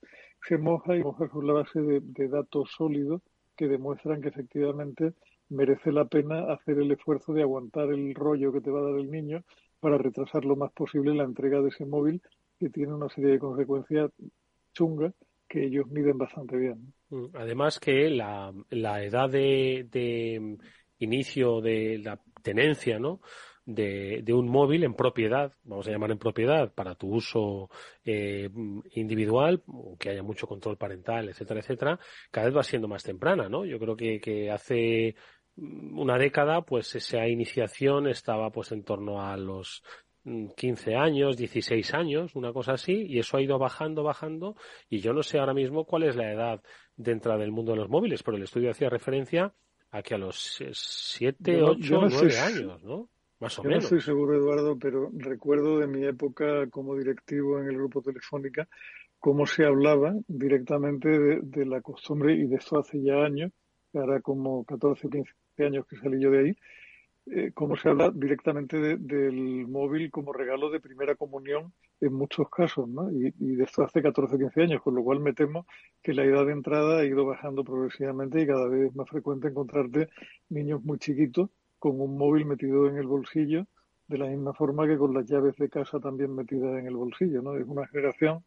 se moja y moja sobre la base de datos sólidos que demuestran que efectivamente merece la pena hacer el esfuerzo de aguantar el rollo que te va a dar el niño para retrasar lo más posible la entrega de ese móvil que tiene una serie de consecuencias chungas que ellos miden bastante bien. Mm, además que la, la edad de, de inicio de la tenencia, ¿no? De, de, un móvil en propiedad, vamos a llamar en propiedad, para tu uso eh, individual, que haya mucho control parental, etcétera, etcétera, cada vez va siendo más temprana, ¿no? Yo creo que, que hace una década, pues esa iniciación estaba pues en torno a los 15 años, 16 años, una cosa así, y eso ha ido bajando, bajando, y yo no sé ahora mismo cuál es la edad de entrada del mundo de los móviles, pero el estudio hacía referencia a que a los 7, 8, 9 años, ¿no? Más o Yo menos. no estoy seguro, Eduardo, pero recuerdo de mi época como directivo en el grupo Telefónica cómo se hablaba directamente de, de la costumbre, y de esto hace ya años, ahora como 14 o 15 años que salí yo de ahí, eh, cómo se habla directamente de, del móvil como regalo de primera comunión en muchos casos, ¿no? Y, y, de esto hace 14 o 15 años, con lo cual me temo que la edad de entrada ha ido bajando progresivamente y cada vez es más frecuente encontrarte niños muy chiquitos con un móvil metido en el bolsillo, de la misma forma que con las llaves de casa también metidas en el bolsillo, ¿no? Es una generación,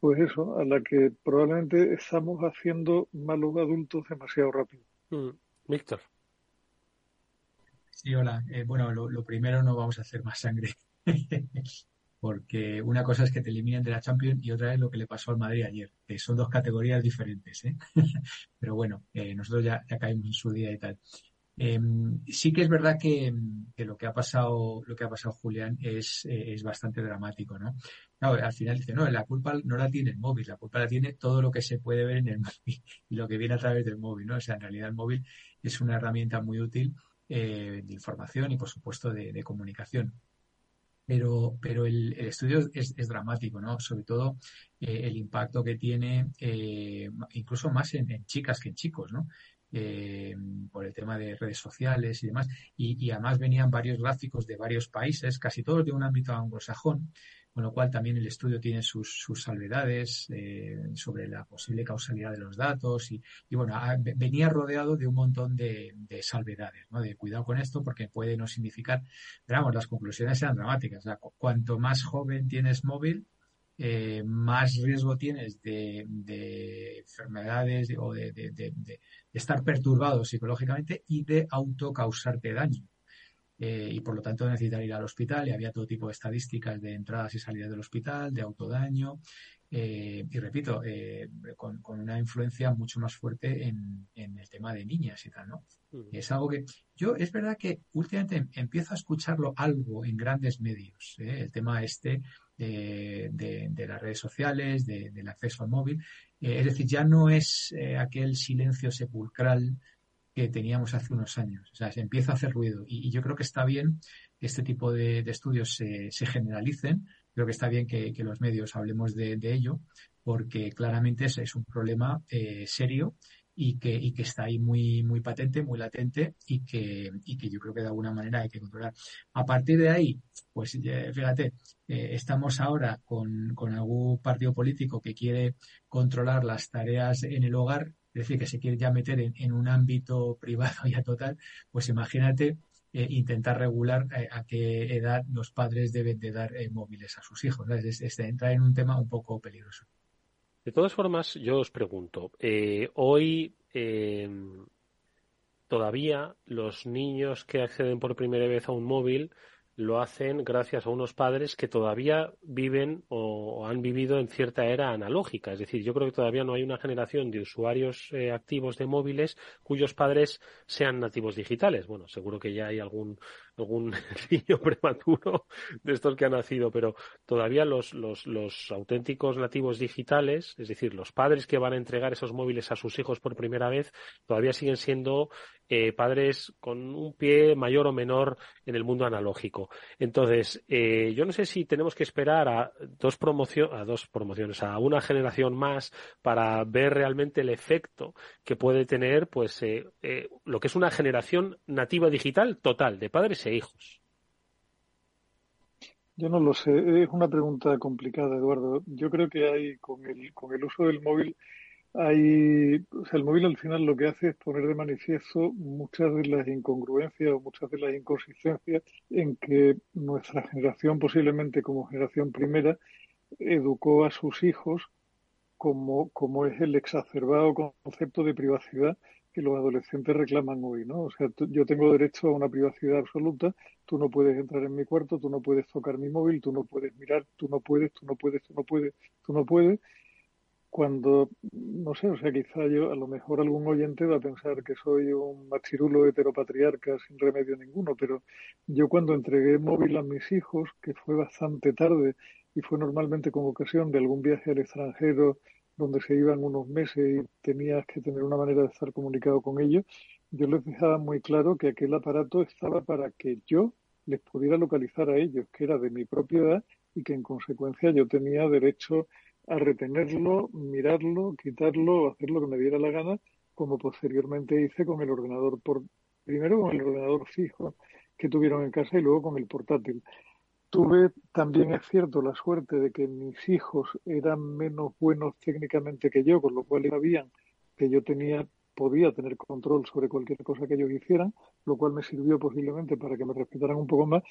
pues eso, a la que probablemente estamos haciendo malos adultos demasiado rápido. Mm. Víctor. Sí, hola. Eh, bueno, lo, lo, primero no vamos a hacer más sangre. (laughs) Porque una cosa es que te eliminen de la Champions y otra es lo que le pasó al Madrid ayer, que son dos categorías diferentes. ¿eh? (laughs) Pero bueno, eh, nosotros ya, ya caímos en su día y tal. Eh, sí que es verdad que, lo que ha pasado, lo que ha pasado Julián es, eh, bastante dramático, ¿no? Al final dice, no, la culpa no la tiene el móvil, la culpa la tiene todo lo que se puede ver en el (laughs) móvil y lo que viene a través del móvil, ¿no? O sea, en realidad el móvil es una herramienta muy útil eh, de información y por supuesto de, comunicación. Pero, pero el, estudio es, dramático, ¿no? Sobre todo eh, el impacto que tiene, incluso más en, en, chicas que en chicos, ¿no? Eh, por el tema de redes sociales y demás. Y, además venían varios gráficos de varios países, casi todos de un ámbito anglosajón, con lo cual también el estudio tiene sus, sus salvedades eh, sobre la posible causalidad de los datos y, bueno, a, venía rodeado de un montón de, de, salvedades, ¿no? De cuidado con esto porque puede no significar, pero vamos, las conclusiones eran dramáticas. Cuanto más joven tienes móvil, eh, más riesgo tienes de, de enfermedades o de, estar perturbado psicológicamente y de autocausarte daño. Eh, y por lo tanto necesitar ir al hospital y había todo tipo de estadísticas de entradas y salidas del hospital, de autodaño eh, y repito, eh, con, con, una influencia mucho más fuerte en, en, el tema de niñas y tal, ¿no? Es algo que yo es verdad que últimamente empiezo a escucharlo algo en grandes medios, ¿eh? el tema este de, de, de, las redes sociales, de, del acceso al móvil, es decir, ya no es aquel silencio sepulcral que teníamos hace unos años. O sea, se empieza a hacer ruido. Y, yo creo que está bien que este tipo de, estudios se, generalicen. Creo que está bien que, los medios hablemos de, ello, porque claramente es, es un problema eh, serio y que, y que está ahí muy, muy patente, muy latente y que, y que yo creo que de alguna manera hay que controlar. A partir de ahí, pues fíjate, eh, estamos ahora con, con algún partido político que quiere controlar las tareas en el hogar es decir, que se quiere ya meter en, en un ámbito (laughs) privado ya total, pues imagínate eh, intentar regular eh, a qué edad los padres deben de dar móviles a sus hijos. Es, es, en un tema un poco peligroso. De todas formas, yo os pregunto, hoy todavía los niños que acceden por primera vez a un móvil lo hacen gracias a unos padres que todavía viven o, han vivido en cierta era analógica. Es decir, yo creo que todavía no hay una generación de usuarios eh, activos de móviles cuyos padres sean nativos digitales. Bueno, seguro que ya hay algún algún (laughs) niño prematuro de estos que ha nacido, pero todavía los, los, los auténticos nativos digitales, es decir, los padres que van a entregar esos móviles a sus hijos por primera vez, todavía siguen siendo eh, padres con un pie mayor o menor en el mundo analógico. Entonces, eh, yo no sé si tenemos que esperar a dos, a dos promociones, a una generación más para ver realmente el efecto que puede tener pues eh, lo que es una generación nativa digital total de padres hijos? Yo no lo sé, es una pregunta complicada, Eduardo. Yo creo que hay, con el, con el uso del móvil, hay, o sea, el móvil al final lo que hace es poner de manifiesto muchas de las incongruencias o muchas de las inconsistencias en que nuestra generación, posiblemente como generación primera, educó a sus hijos como, como es el exacerbado concepto de privacidad que los adolescentes reclaman hoy, ¿no? O sea, yo tengo derecho a una privacidad absoluta, tú no puedes entrar en mi cuarto, tú no puedes tocar mi móvil, tú no puedes mirar, tú no puedes, tú no puedes, tú no puedes, tú no puedes. Cuando, no sé, o sea, quizá yo, a lo mejor algún oyente va a pensar que soy un machirulo heteropatriarca sin remedio ninguno, pero yo cuando entregué móvil a mis hijos, que fue bastante tarde y fue normalmente con ocasión de algún viaje al extranjero donde se iban unos meses y tenías que tener una manera de estar comunicado con ellos, yo les dejaba muy claro que aquel aparato estaba para que yo les pudiera localizar a ellos, que era de mi propiedad y que en consecuencia yo tenía derecho a retenerlo, mirarlo, quitarlo, hacer lo que me diera la gana, como posteriormente hice con el ordenador por primero con el ordenador fijo que tuvieron en casa y luego con el portátil. Tuve también, es cierto, la suerte de que mis hijos eran menos buenos técnicamente que yo, con lo cual sabían que yo tenía, podía tener control sobre cualquier cosa que ellos hicieran, lo cual me sirvió posiblemente para que me respetaran un poco más.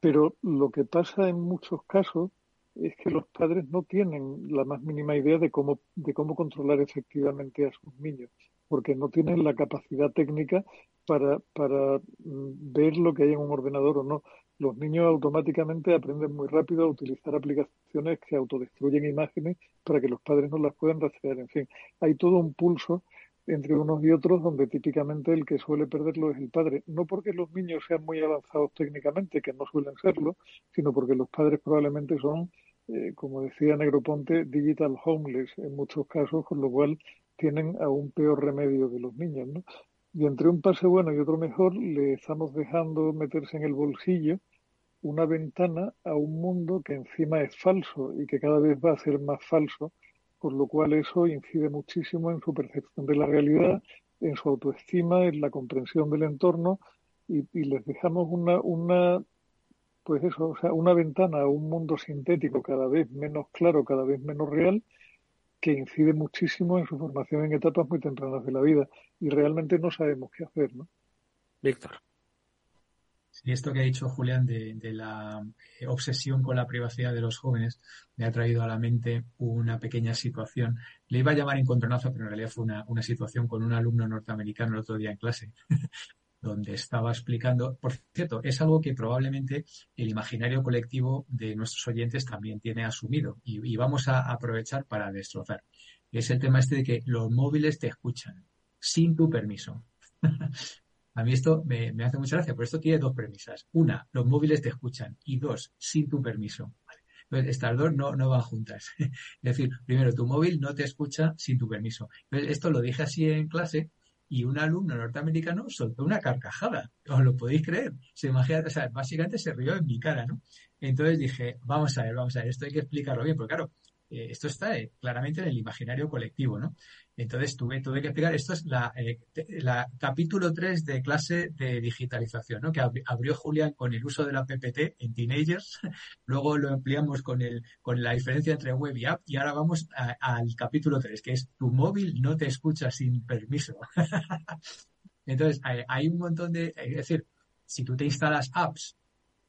Pero lo que pasa en muchos casos es que los padres no tienen la más mínima idea de cómo, de cómo controlar efectivamente a sus niños, porque no tienen la capacidad técnica para, para mm, ver lo que hay en un ordenador o no los niños automáticamente aprenden muy rápido a utilizar aplicaciones que autodestruyen imágenes para que los padres no las puedan rastrear. En fin, hay todo un pulso entre unos y otros donde típicamente el que suele perderlo es el padre. No porque los niños sean muy avanzados técnicamente, que no suelen serlo, sino porque los padres probablemente son, eh, como decía Negroponte, digital homeless en muchos casos, con lo cual tienen aún peor remedio que los niños. ¿no? Y entre un pase bueno y otro mejor, le estamos dejando meterse en el bolsillo una ventana a un mundo que encima es falso y que cada vez va a ser más falso, por lo cual eso incide muchísimo en su percepción de la realidad, en su autoestima, en la comprensión del entorno y, y les dejamos una, una, pues eso, o sea, una ventana a un mundo sintético cada vez menos claro, cada vez menos real que incide muchísimo en su formación en etapas muy tempranas de la vida y realmente no sabemos qué hacer, ¿no? Víctor. Sí, esto que ha dicho Julián de, la eh, obsesión con la privacidad de los jóvenes me ha traído a la mente una pequeña situación. Le iba a llamar encontronazo, pero en realidad fue una, una situación con un alumno norteamericano el otro día en clase. Donde estaba explicando, por cierto, es algo que probablemente el imaginario colectivo de nuestros oyentes también tiene asumido y, vamos a aprovechar para destrozar. Es el tema este de que los móviles te escuchan sin tu permiso. (laughs) a mí esto me, hace mucha gracia, pero esto tiene dos premisas. Una, los móviles te escuchan y dos, sin tu permiso. estas dos no, no van juntas. (laughs) es decir, primero, tu móvil no te escucha sin tu permiso. esto lo dije así en clase y un alumno norteamericano soltó una carcajada. ¿Os lo podéis creer? Se imagina, o sea, básicamente se rió en mi cara, ¿no? Entonces dije, vamos a ver, vamos a ver, esto hay que explicarlo bien, porque claro, eh, esto está eh, claramente en el imaginario colectivo, ¿no? Entonces tuve, tuve que explicar, esto es la, eh, capítulo 3 de clase de digitalización, ¿no? Que abrió Julián con el uso de la PPT en teenagers, (laughs) luego lo ampliamos con el, con la diferencia entre web y app, y ahora vamos al capítulo 3, que es tu móvil no te escucha sin permiso. (laughs) Entonces, hay un montón de, es decir, si tú te instalas apps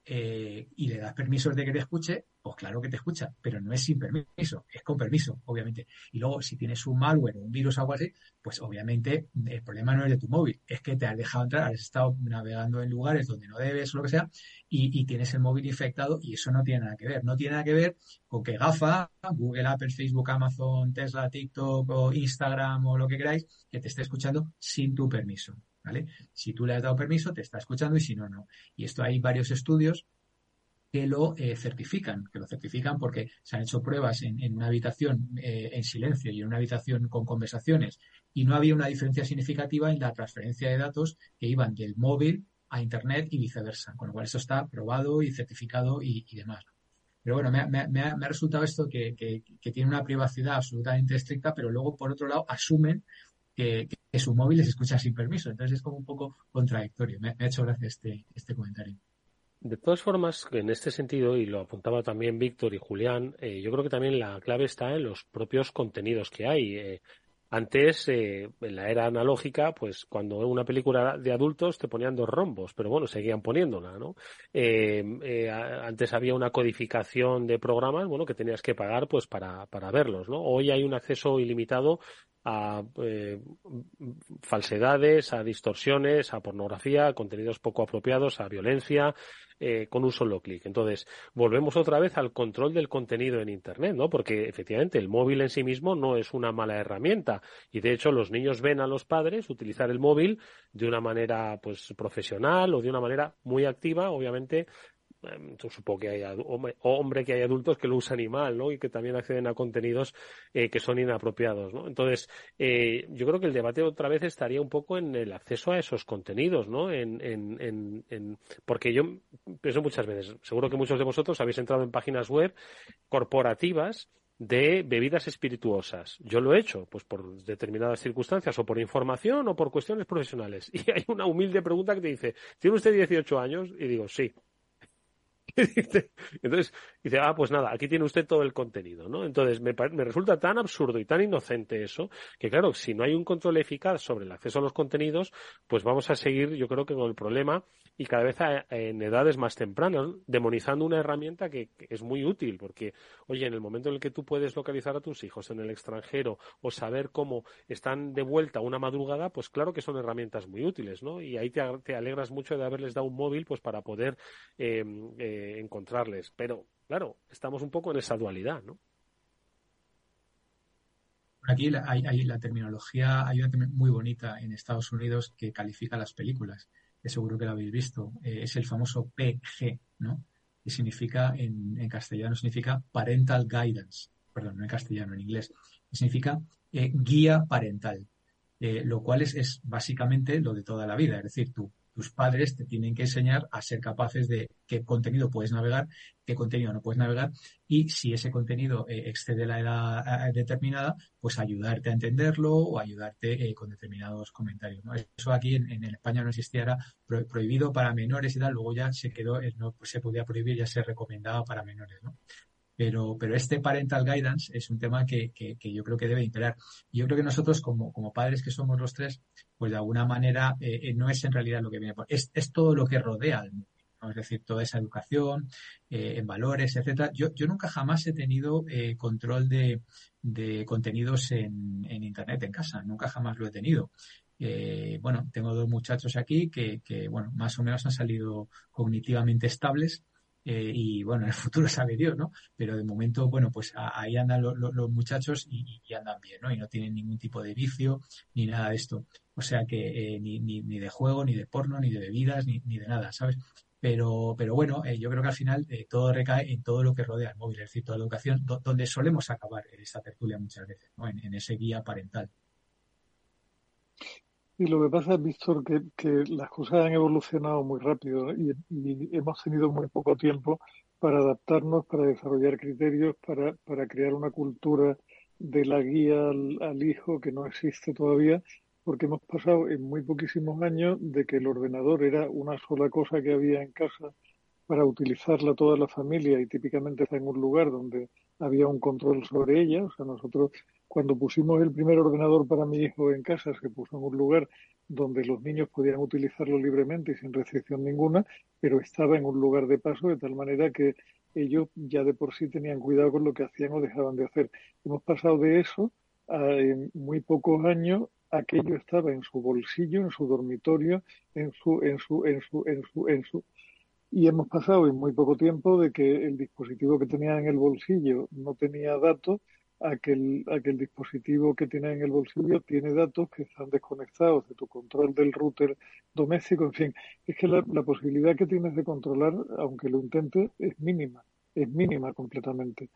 eh, y le das permisos de que te escuche, pues claro que te escucha, pero no es sin permiso, es con permiso, obviamente. Y luego, si tienes un malware o un virus o algo así, pues obviamente el problema no es de tu móvil, es que te has dejado entrar, has estado navegando en lugares donde no debes o lo que sea, y, tienes el móvil infectado y eso no tiene nada que ver. No tiene nada que ver con que GAFA, Google, Apple, Facebook, Amazon, Tesla, TikTok o Instagram o lo que queráis, que te esté escuchando sin tu permiso. ¿Vale? Si tú le has dado permiso, te está escuchando y si no, no. Y esto hay varios estudios que lo eh, certifican, que lo certifican porque se han hecho pruebas en, una habitación eh, en silencio y en una habitación con conversaciones y no había una diferencia significativa en la transferencia de datos que iban del móvil a Internet y viceversa, con lo cual eso está probado y certificado y, demás. Pero bueno, me, ha, resultado esto que, tiene una privacidad absolutamente estricta, pero luego, por otro lado, asumen que, su móvil les escucha sin permiso. Entonces es como un poco contradictorio. Me, ha hecho gracia este, este comentario. De todas formas, en este sentido, y lo apuntaba también Víctor y Julián, eh, yo creo que también la clave está en los propios contenidos que hay. Eh, antes, eh, en la era analógica, pues cuando una película de adultos te ponían dos rombos, pero bueno, seguían poniéndola, ¿no? antes había una codificación de programas, bueno, que tenías que pagar pues para, para verlos, ¿no? Hoy hay un acceso ilimitado a eh, falsedades, a distorsiones, a pornografía, a contenidos poco apropiados, a violencia, eh, con un solo clic. Entonces, volvemos otra vez al control del contenido en Internet, ¿no? Porque efectivamente el móvil en sí mismo no es una mala herramienta y de hecho los niños ven a los padres utilizar el móvil de una manera pues profesional o de una manera muy activa, obviamente Em, supongo que hay hombre que hay adultos que lo usan y mal, ¿no? Y que también acceden a contenidos eh, que son inapropiados, ¿no? Entonces, eh, yo creo que el debate otra vez estaría un poco en el acceso a esos contenidos, ¿no? En, en, en, porque yo pienso muchas veces, seguro que muchos de vosotros habéis entrado en páginas web corporativas de bebidas espirituosas. Yo lo he hecho, pues por determinadas circunstancias, o por información, o por cuestiones profesionales. (laughs) Y hay una humilde pregunta que te dice, ¿tiene usted 18 años? Y digo, sí. (laughs) Entonces dice, ah, pues nada, aquí tiene usted todo el contenido, ¿no? Entonces me, me, resulta tan absurdo y tan inocente eso, que claro, si no hay un control eficaz sobre el acceso a los contenidos, pues vamos a seguir, yo creo que con el problema y cada vez en edades más tempranas, demonizando una herramienta que, es muy útil, porque, oye, en el momento en el que tú puedes localizar a tus hijos en el extranjero o saber cómo están de vuelta una madrugada, pues claro que son herramientas muy útiles, ¿no? Y ahí te, te alegras mucho de haberles dado un móvil, pues para poder eh, eh, encontrarles. Pero, claro, estamos un poco en esa dualidad, ¿no? Aquí hay, la terminología, hay una muy bonita en Estados Unidos que califica las películas, que seguro que lo habéis visto. Eh, es el famoso PG, ¿no? Que significa, en, castellano, significa Parental Guidance. Perdón, no en castellano, en inglés. Significa eh, guía parental. Eh, lo cual es, es, básicamente lo de toda la vida. Es decir, tú tus padres te tienen que enseñar a ser capaces de qué contenido puedes navegar, qué contenido no puedes navegar y si ese contenido eh, excede la edad eh, determinada, pues ayudarte a entenderlo o ayudarte eh, con determinados comentarios. Eso aquí en, España no existía, era prohibido para menores y tal, luego ya se quedó, no se podía prohibir, ya se recomendaba para menores. ¿no? Pero, pero este parental guidance es un tema que, que, yo creo que debe imperar. Yo creo que nosotros, como, como padres que somos los tres, pues de alguna manera eh, eh, no es en realidad lo que viene por. Es, todo lo que rodea al mundo. Es decir, toda esa educación, eh, en valores, etcétera. Yo, yo nunca jamás he tenido eh, control de, de contenidos en, en, Internet en casa. Nunca jamás lo he tenido. Eh, bueno, tengo dos muchachos aquí que, que, bueno, más o menos han salido cognitivamente estables eh, y bueno, en el (laughs) futuro sabe Dios, ¿no? Pero de momento, bueno, pues ahí andan los muchachos y, andan bien, ¿no? Y no tienen ningún tipo de vicio ni nada de esto. O sea que eh, ni, ni, ni, de juego, ni de porno, ni de bebidas, ni, ni de nada, ¿sabes? Pero, pero bueno, eh, yo creo que al final todo recae en todo lo que rodea el móvil, es decir, toda la educación, donde solemos acabar en esta tertulia muchas veces, ¿no? en ese guía parental. Y lo que pasa, Víctor, que, que las cosas han evolucionado muy rápido y, hemos tenido muy poco tiempo para adaptarnos, para desarrollar criterios, para, para crear una cultura de la guía al, hijo que no existe todavía, porque hemos pasado en muy poquísimos años de que el ordenador era una sola cosa que había en casa para utilizarla toda la familia y típicamente está en un lugar donde había un control sobre ella. O sea, nosotros cuando pusimos el primer ordenador para mi hijo en casa, se puso en un lugar donde los niños podían utilizarlo libremente y sin restricción ninguna, pero estaba en un lugar de paso de tal manera que ellos ya de por sí tenían cuidado con lo que hacían o dejaban de hacer. Hemos pasado de eso a en muy pocos años aquello estaba en su bolsillo, en su dormitorio, en su, en su, en su, en su, en su, y hemos pasado en muy poco tiempo de que el dispositivo que tenía en el bolsillo no tenía datos a que, el, a que el dispositivo que tiene en el bolsillo tiene datos que están desconectados de tu control del router doméstico. En fin, es que la, la posibilidad que tienes de controlar, aunque lo intentes, es mínima es mínima completamente.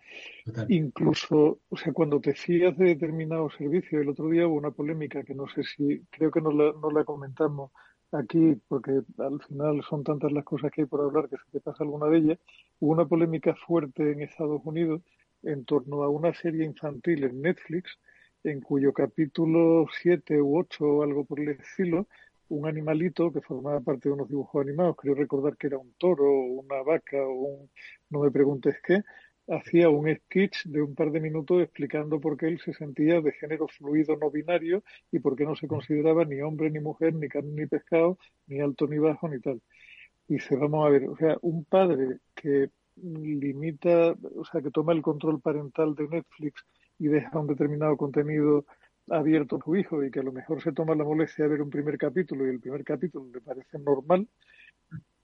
Incluso, o sea, cuando te fías de determinado servicio, el otro día hubo una polémica que no sé si, creo que no la, no la comentamos aquí, porque al final son tantas las cosas que hay por hablar que se te pasa alguna de ellas, hubo una polémica fuerte en Estados Unidos en torno a una serie infantil en Netflix, en cuyo capítulo 7 u 8 o algo por el estilo, un animalito que formaba parte de unos dibujos animados, creo recordar que era un toro, o una vaca, o un, no me preguntes qué, hacía un sketch de un par de minutos explicando por qué él se sentía de género fluido no binario y por qué no se consideraba ni hombre ni mujer, ni carne ni pescado, ni alto ni bajo, ni tal. Y se vamos a ver, o sea, un padre que limita, o sea, que toma el control parental de Netflix y deja un determinado contenido abierto a su hijo y que a lo mejor se toma la molestia de ver un primer capítulo y el primer capítulo le parece normal,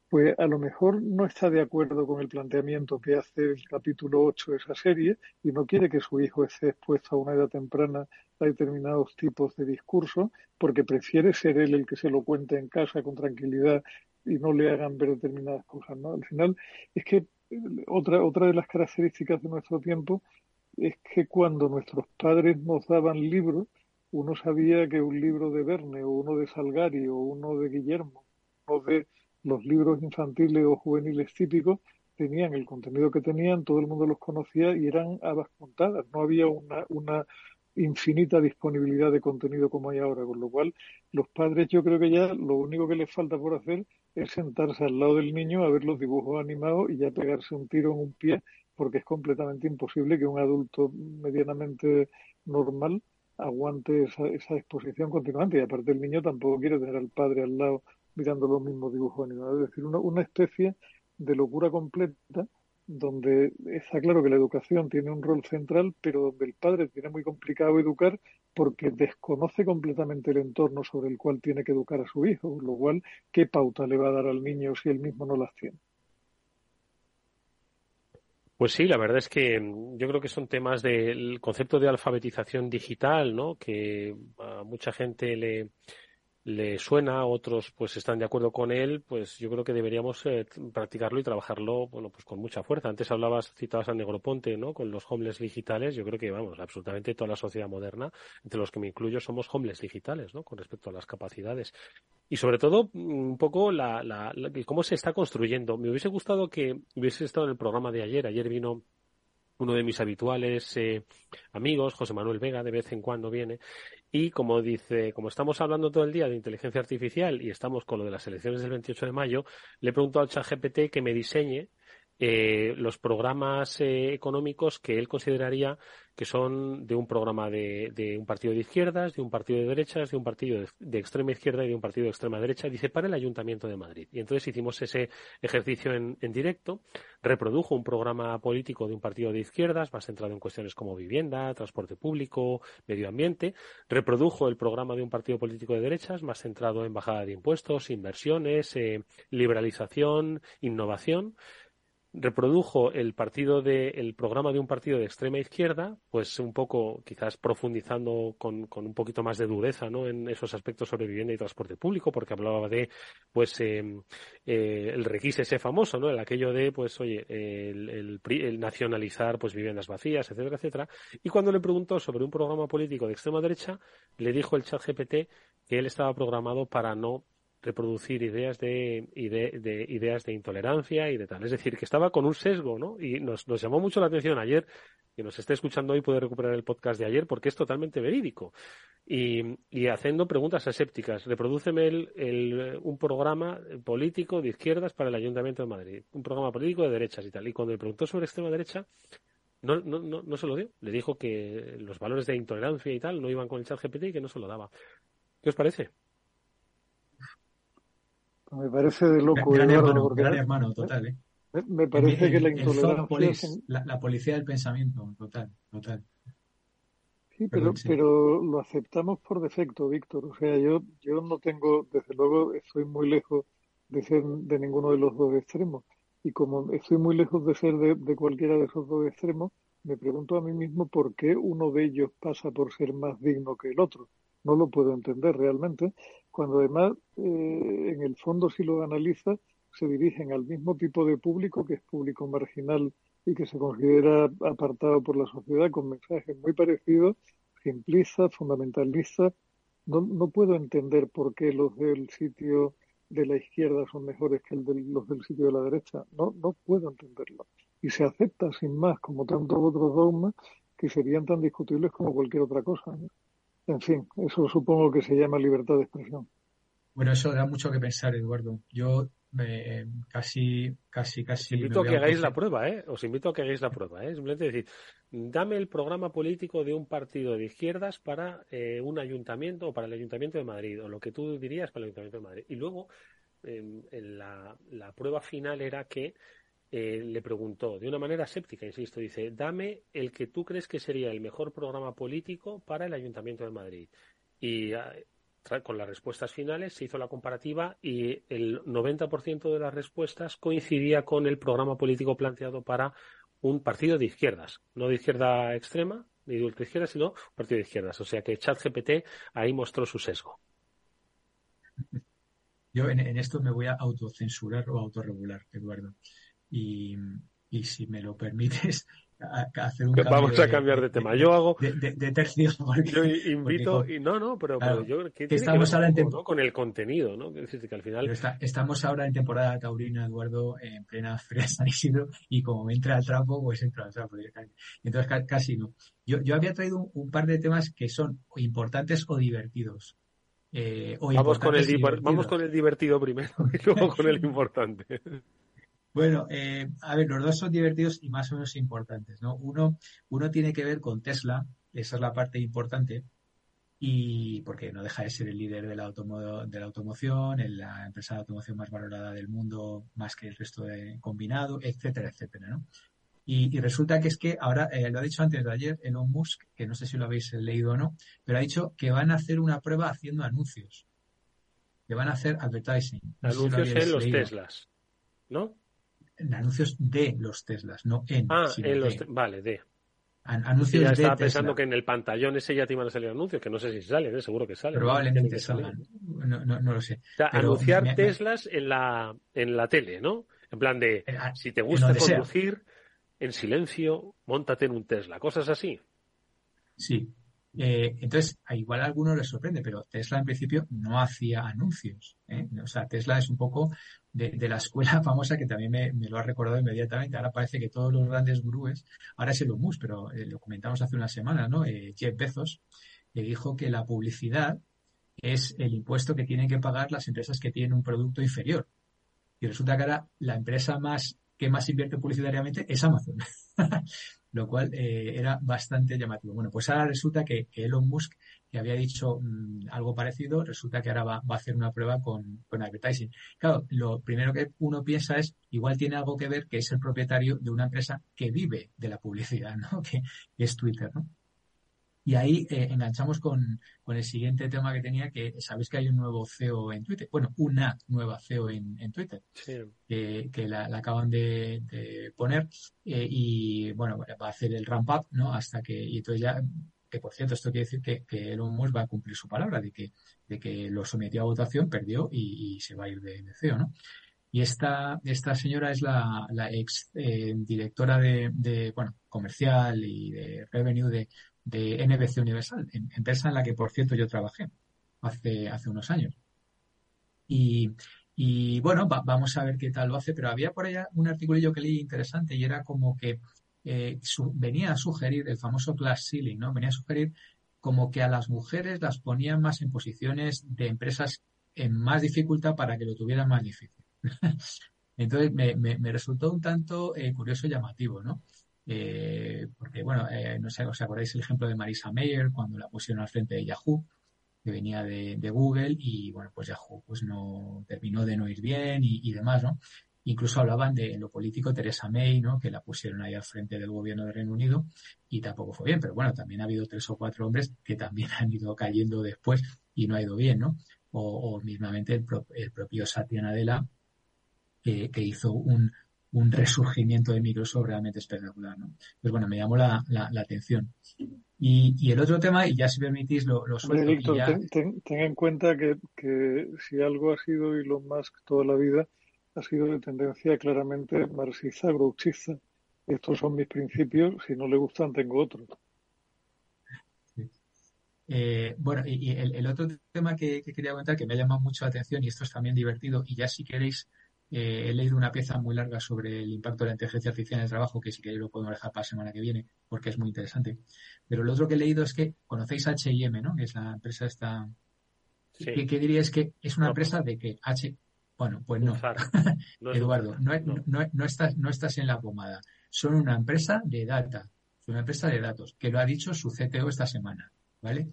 pues a lo mejor no está de acuerdo con el planteamiento que hace el capítulo 8 de esa serie y no quiere que su hijo esté expuesto a una edad temprana a determinados tipos de discurso porque prefiere ser él el que se lo cuente en casa con tranquilidad y no le hagan ver determinadas cosas. ¿no? Al final es que otra, otra de las características de nuestro tiempo es que cuando nuestros padres nos daban libros, uno sabía que un libro de Verne o uno de Salgari o uno de Guillermo, o de los libros infantiles o juveniles típicos, tenían el contenido que tenían, todo el mundo los conocía y eran habas contadas. No había una, una infinita disponibilidad de contenido como hay ahora, con lo cual los padres yo creo que ya lo único que les falta por hacer es sentarse al lado del niño a ver los dibujos animados y ya pegarse un tiro en un pie porque es completamente imposible que un adulto medianamente normal aguante esa, esa exposición continuamente. Y aparte el niño tampoco quiere tener al padre al lado mirando los mismos dibujos animados. Es decir, una, una especie de locura completa donde está claro que la educación tiene un rol central, pero donde el padre tiene muy complicado educar porque desconoce completamente el entorno sobre el cual tiene que educar a su hijo, lo cual, ¿qué pauta le va a dar al niño si él mismo no las tiene? Pues sí, la verdad es que mm, yo creo que son temas del concepto de alfabetización digital, ¿no? Que a mucha gente le, le suena, otros pues están de acuerdo con él, pues yo creo que deberíamos eh, practicarlo y trabajarlo, bueno, pues con mucha fuerza. Antes hablabas, citabas a Negroponte, ¿no? Con los homeless digitales, yo creo que, vamos, absolutamente toda la sociedad moderna, entre los que me incluyo, somos homeless digitales, ¿no? Con respecto a las capacidades. Y sobre todo, mm, un poco la, la, cómo se está construyendo. Me hubiese gustado que hubiese estado en el programa de ayer. Ayer vino uno de mis habituales eh, amigos, José Manuel Vega, de vez en cuando viene, y como dice, como estamos hablando todo el día de inteligencia artificial y estamos con lo de las elecciones del 28 de mayo, le he preguntado al ChatGPT que me diseñe eh, los programas eh, económicos que él consideraría que son de un programa de, de, un partido de izquierdas, de un partido de derechas, de un partido de, extrema izquierda y de un partido de extrema derecha, dice, para el Ayuntamiento de Madrid. Y entonces hicimos ese ejercicio en, en directo, reprodujo un programa político de un partido de izquierdas, más centrado en cuestiones como vivienda, transporte público, medio ambiente, reprodujo el programa de un partido político de derechas, más centrado en bajada de impuestos, inversiones, eh, liberalización, innovación, reprodujo el partido de el programa de un partido de extrema izquierda pues un poco quizás profundizando con, con un poquito más de dureza no en esos aspectos sobre vivienda y transporte público porque hablaba de pues eh, eh, el requise ese famoso no el aquello de pues oye el, el, nacionalizar pues viviendas vacías etcétera etcétera. Y cuando le preguntó sobre un programa político de extrema derecha le dijo el chat GPT que él estaba programado para no reproducir ideas de, de, ideas de intolerancia y de tal. Es decir, que estaba con un sesgo, ¿no? Y nos, nos llamó mucho la atención ayer, que nos esté escuchando hoy puede recuperar el podcast de ayer porque es totalmente verídico. Y, y haciendo preguntas asépticas. Reprodúceme el, el, un programa político de izquierdas para el Ayuntamiento de Madrid. Un programa político de derechas y tal. Y cuando le preguntó sobre extrema derecha, No, no, no, no se lo dio. Le dijo que los valores de intolerancia y tal no iban con el chat GPT y que no se lo daba. ¿Qué os parece? Me parece de loco. Gran, hermano, gran hermano, total, ¿eh? Me, parece que la intolerancia... la, policía del pensamiento, total, total. Sí, pero, pero lo aceptamos por defecto, Víctor. O sea, yo, yo no tengo, desde luego, estoy muy lejos de ser de ninguno de los dos extremos. Y como estoy muy lejos de ser de, de cualquiera de esos dos extremos, me pregunto a mí mismo por qué uno de ellos pasa por ser más digno que el otro. No lo puedo entender realmente, cuando además, eh, en el fondo, si lo analiza, se dirigen al mismo tipo de público, que es público marginal y que se considera apartado por la sociedad, con mensajes muy parecidos, simplistas, fundamentalistas. No, no puedo entender por qué los del sitio de la izquierda son mejores que el de los del sitio de la derecha. No, no puedo entenderlo. Y se acepta sin más, como tantos otros dogmas que serían tan discutibles como cualquier otra cosa. En fin, eso supongo que se llama libertad de expresión. Bueno, eso da mucho que pensar, Eduardo. Yo eh, casi, casi, casi. Os invito a que hagáis la prueba, ¿eh? Os invito a que hagáis la prueba, ¿eh? Simplemente decir, dame el programa político de un partido de izquierdas para eh, un ayuntamiento o para el ayuntamiento de Madrid, o lo que tú dirías para el ayuntamiento de Madrid. Y luego, en la, la, prueba final era que eh, le preguntó, de una manera séptica, insisto, dice, dame el que tú crees que sería el mejor programa político para el ayuntamiento de Madrid. Y ah, con las respuestas finales se hizo la comparativa y el 90% de las respuestas coincidía con el programa político planteado para un partido de izquierdas, no de izquierda extrema ni de ultraizquierda, sino partido de izquierdas. O sea que ChatGPT ahí mostró su sesgo. Yo en, esto me voy a autocensurar o autorregular, Eduardo. Y, y si me lo permites, (laughs) hacer un Vamos a cambiar de, tema. Yo hago. De, tercio. (laughs) yo invito. y no, no, pero, yo. que estamos ahora en Con el contenido, ¿no? decir, que al final. estamos ahora en temporada taurina, Eduardo, en plena Feria San Isidro, y como me entra el trapo, pues entra al trapo. Entonces casi no. Yo, yo había traído un, par de temas que son importantes o divertidos. Eh, vamos, con el, vamos con el divertido primero (laughs) y luego con el importante. Bueno, eh, a ver, los dos son divertidos y más o menos importantes, ¿no? Uno, uno tiene que ver con Tesla, esa es la parte importante, y porque no deja de ser el líder de la, de la automoción, en la empresa de automoción más valorada del mundo, más que el resto de combinado, etcétera, etcétera, ¿no? Y, resulta que es que ahora, eh, lo ha dicho antes de ayer Elon Musk, que no sé si lo habéis leído o no, pero ha dicho que van a hacer una prueba haciendo anuncios. Que van a hacer advertising. anuncios en los Teslas, ¿no? En anuncios de los Teslas, no en. Ah, en los. Vale, de. anuncios ya estaba pensando que en el pantallón ese ya te iban a salir anuncios, que no sé si salen, ¿eh? seguro que salen. Probablemente salgan. No, no, no, lo sé. O sea, anunciar Teslas en la, en la tele, ¿no? En plan de, si te gusta conducir, en silencio, montate en un Tesla, cosas así. Sí, eh, entonces, a igual a algunos les sorprende, pero Tesla en principio no hacía anuncios. ¿eh? O sea, Tesla es un poco de, la escuela (laughs) famosa que también me, lo ha recordado inmediatamente. Ahora parece que todos los grandes gurúes, ahora es el Musk, pero eh, lo comentamos hace una semana, ¿no? Jeff Bezos le dijo que la publicidad es el impuesto que tienen que pagar las empresas que tienen un producto inferior. Y resulta que ahora la empresa más que más invierte publicitariamente es Amazon. (laughs) lo cual eh, era bastante llamativo. Bueno, pues ahora resulta que, Elon Musk, que había dicho mm, algo parecido, resulta que ahora va, a hacer una prueba con, con, advertising. Claro, lo primero que uno piensa es, igual tiene algo que ver que es el propietario de una empresa que vive de la publicidad, ¿no? (laughs) que es Twitter, ¿no? Y ahí eh, enganchamos con, con, el siguiente tema que tenía, que sabéis que hay un nuevo CEO en Twitter, bueno, una nueva CEO en, en Twitter, que la, acaban de, poner eh, y bueno, va a hacer el ramp up, ¿no? Hasta que, y entonces ya, que por cierto, esto quiere decir que, que Elon Musk va a cumplir su palabra de que, de que lo sometió a votación, perdió y, se va a ir de, CEO, ¿no? Y esta, esta señora es la, la ex eh, directora de, de, bueno, comercial y de revenue de, de NBC Universal, empresa en la que, por cierto, yo trabajé hace, hace unos años. Y, y bueno, vamos a ver qué tal lo hace, pero había por allá un artículo que leí interesante y era como que eh, venía a sugerir el famoso glass ceiling, ¿no? Venía a sugerir como que a las mujeres las ponían más en posiciones de empresas en más dificultad para que lo tuvieran más difícil. (laughs) Entonces me, me, resultó un tanto eh, curioso y llamativo, ¿no? Eh, porque, bueno, no sé, ¿os acordáis el ejemplo de Marisa Mayer cuando la pusieron al frente de Yahoo? que venía de, Google y bueno, pues Yahoo pues no terminó de no ir bien y, y, demás, ¿no? Incluso hablaban de lo político Teresa May, ¿no? Que la pusieron ahí al frente del gobierno de Reino Unido y tampoco fue bien. Pero bueno, también ha habido tres o cuatro hombres que también han ido cayendo después y no ha ido bien, ¿no? O, mismamente el, propio Satya Nadella, que hizo un, un resurgimiento de Microsoft realmente espectacular, ¿no? Pues bueno, me llamó la, la, atención. Y, y, el otro tema, y ya si permitís lo, lo suelto. Víctor, ten, en cuenta que, que si algo ha sido Elon Musk toda la vida, ha sido de tendencia claramente marxista, grouchista. Estos son mis principios, si no le gustan tengo otros. Eh, bueno, y, el, otro tema que, quería comentar que me ha llamado mucho la atención, y esto es también divertido, y ya si queréis, eh, he leído una pieza muy larga sobre el impacto de la inteligencia artificial en el trabajo, que si queréis lo podemos dejar para la semana que viene, porque es muy interesante. Pero lo otro que he leído es que conocéis H&M, ¿no? Que es la empresa esta... ¿Qué, ¿Qué, diría? Es que es una empresa de que H, bueno, pues no. (laughs) Eduardo, no, no. No, estás, no estás en la pomada. Son una empresa de data, una empresa de datos, que lo ha dicho su CTO esta semana, ¿vale?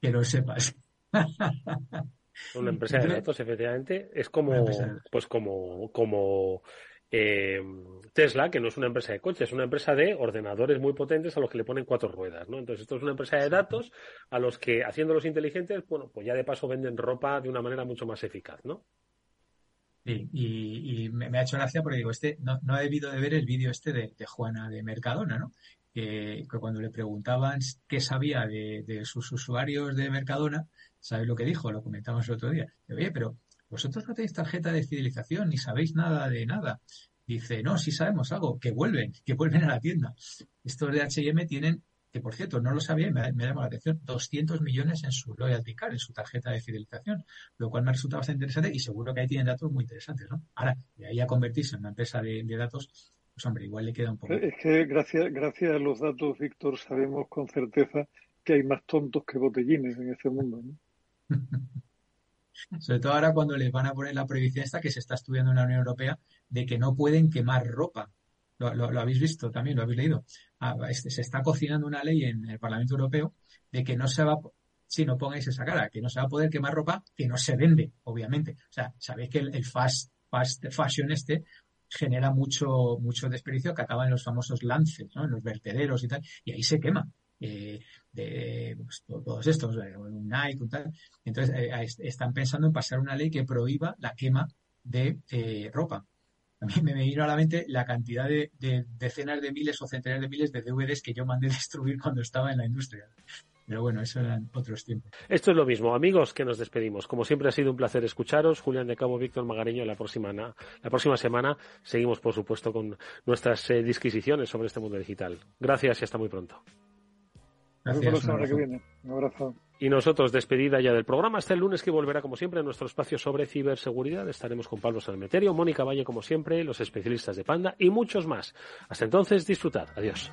Que lo sepas. (laughs) Una empresa de datos, efectivamente, es como, pues como, como eh, Tesla, que no es una empresa de coches, es una empresa de ordenadores muy potentes a los que le ponen cuatro ruedas, ¿no? Entonces, esto es una empresa de datos a los que, haciéndolos inteligentes, bueno, pues ya de paso venden ropa de una manera mucho más eficaz, ¿no? y, me, ha hecho gracia porque digo, este no, no he debido de ver el vídeo este de, Juana de Mercadona, ¿no? Que, cuando le preguntaban qué sabía de, sus usuarios de Mercadona, ¿sabéis lo que dijo? Lo comentamos el otro día. Oye, pero vosotros no tenéis tarjeta de fidelización ni sabéis nada de nada. Dice, no, sí sabemos algo, que vuelven, que vuelven a la tienda. Estos de H&M tienen que por cierto, no lo sabía y me, me la atención, 200 millones en su loyalty card, en su tarjeta de fidelización, lo cual me resulta bastante interesante y seguro que ahí tienen datos muy interesantes, ¿no? Ahora, de ahí a convertirse en una empresa de, datos, pues hombre, igual le queda un poco. Es que gracias, gracias a los datos, Víctor, sabemos con certeza que hay más tontos que botellines en este mundo, ¿no? (laughs) Sobre todo ahora cuando les van a poner la prohibición esta que se está estudiando en la Unión Europea de que no pueden quemar ropa lo, habéis visto también, lo habéis leído. Ah, este, se está cocinando una ley en el Parlamento Europeo de que no se va, si no pongáis esa cara, que no se va a poder quemar ropa que no se vende, obviamente. O sea, sabéis que el, fast, fast fashion este genera mucho, mucho desperdicio que acaba en los famosos lances, ¿no? En los vertederos y tal, y ahí se quema. Eh, de pues, todos estos, eh, un Nike, un tal. Entonces, eh, están pensando en pasar una ley que prohíba la quema de ropa a mí me vino a la mente la cantidad de, decenas de miles o centenares de miles de DVDs que yo mandé (laughs) destruir cuando estaba en la industria. Pero bueno, eso eran otros tiempos. Esto es lo mismo. Amigos, que nos despedimos. Como siempre ha sido un placer escucharos. Julián de Cabo, Víctor Magareño. La próxima, la próxima semana seguimos, por supuesto, con nuestras disquisiciones sobre este mundo digital. Gracias y hasta muy pronto. Gracias. la semana que viene. Un abrazo. Y nosotros, despedida ya del programa, hasta el lunes que volverá, como siempre, a nuestro espacio sobre ciberseguridad. Estaremos con Pablo Salmeterio, Mónica Valle, como siempre, los especialistas de Panda y muchos más. Hasta entonces, disfrutad. Adiós.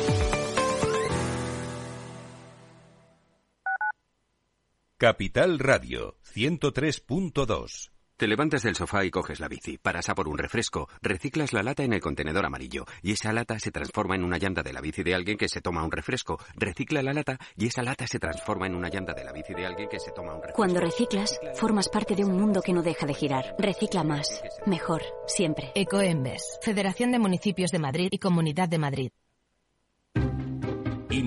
Capital Radio 103.2 Te levantas del sofá y coges la bici, paras a por un refresco, reciclas la lata en el contenedor amarillo y esa lata se transforma en una llanta de la bici de alguien que se toma un refresco, recicla la lata y esa lata se transforma en una llanta de la bici de alguien que se toma un refresco. Cuando reciclas, formas parte de un mundo que no deja de girar. Recicla más, mejor, siempre. Ecoembes, Federación de Municipios de Madrid y Comunidad de Madrid.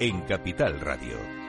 en Capital Radio.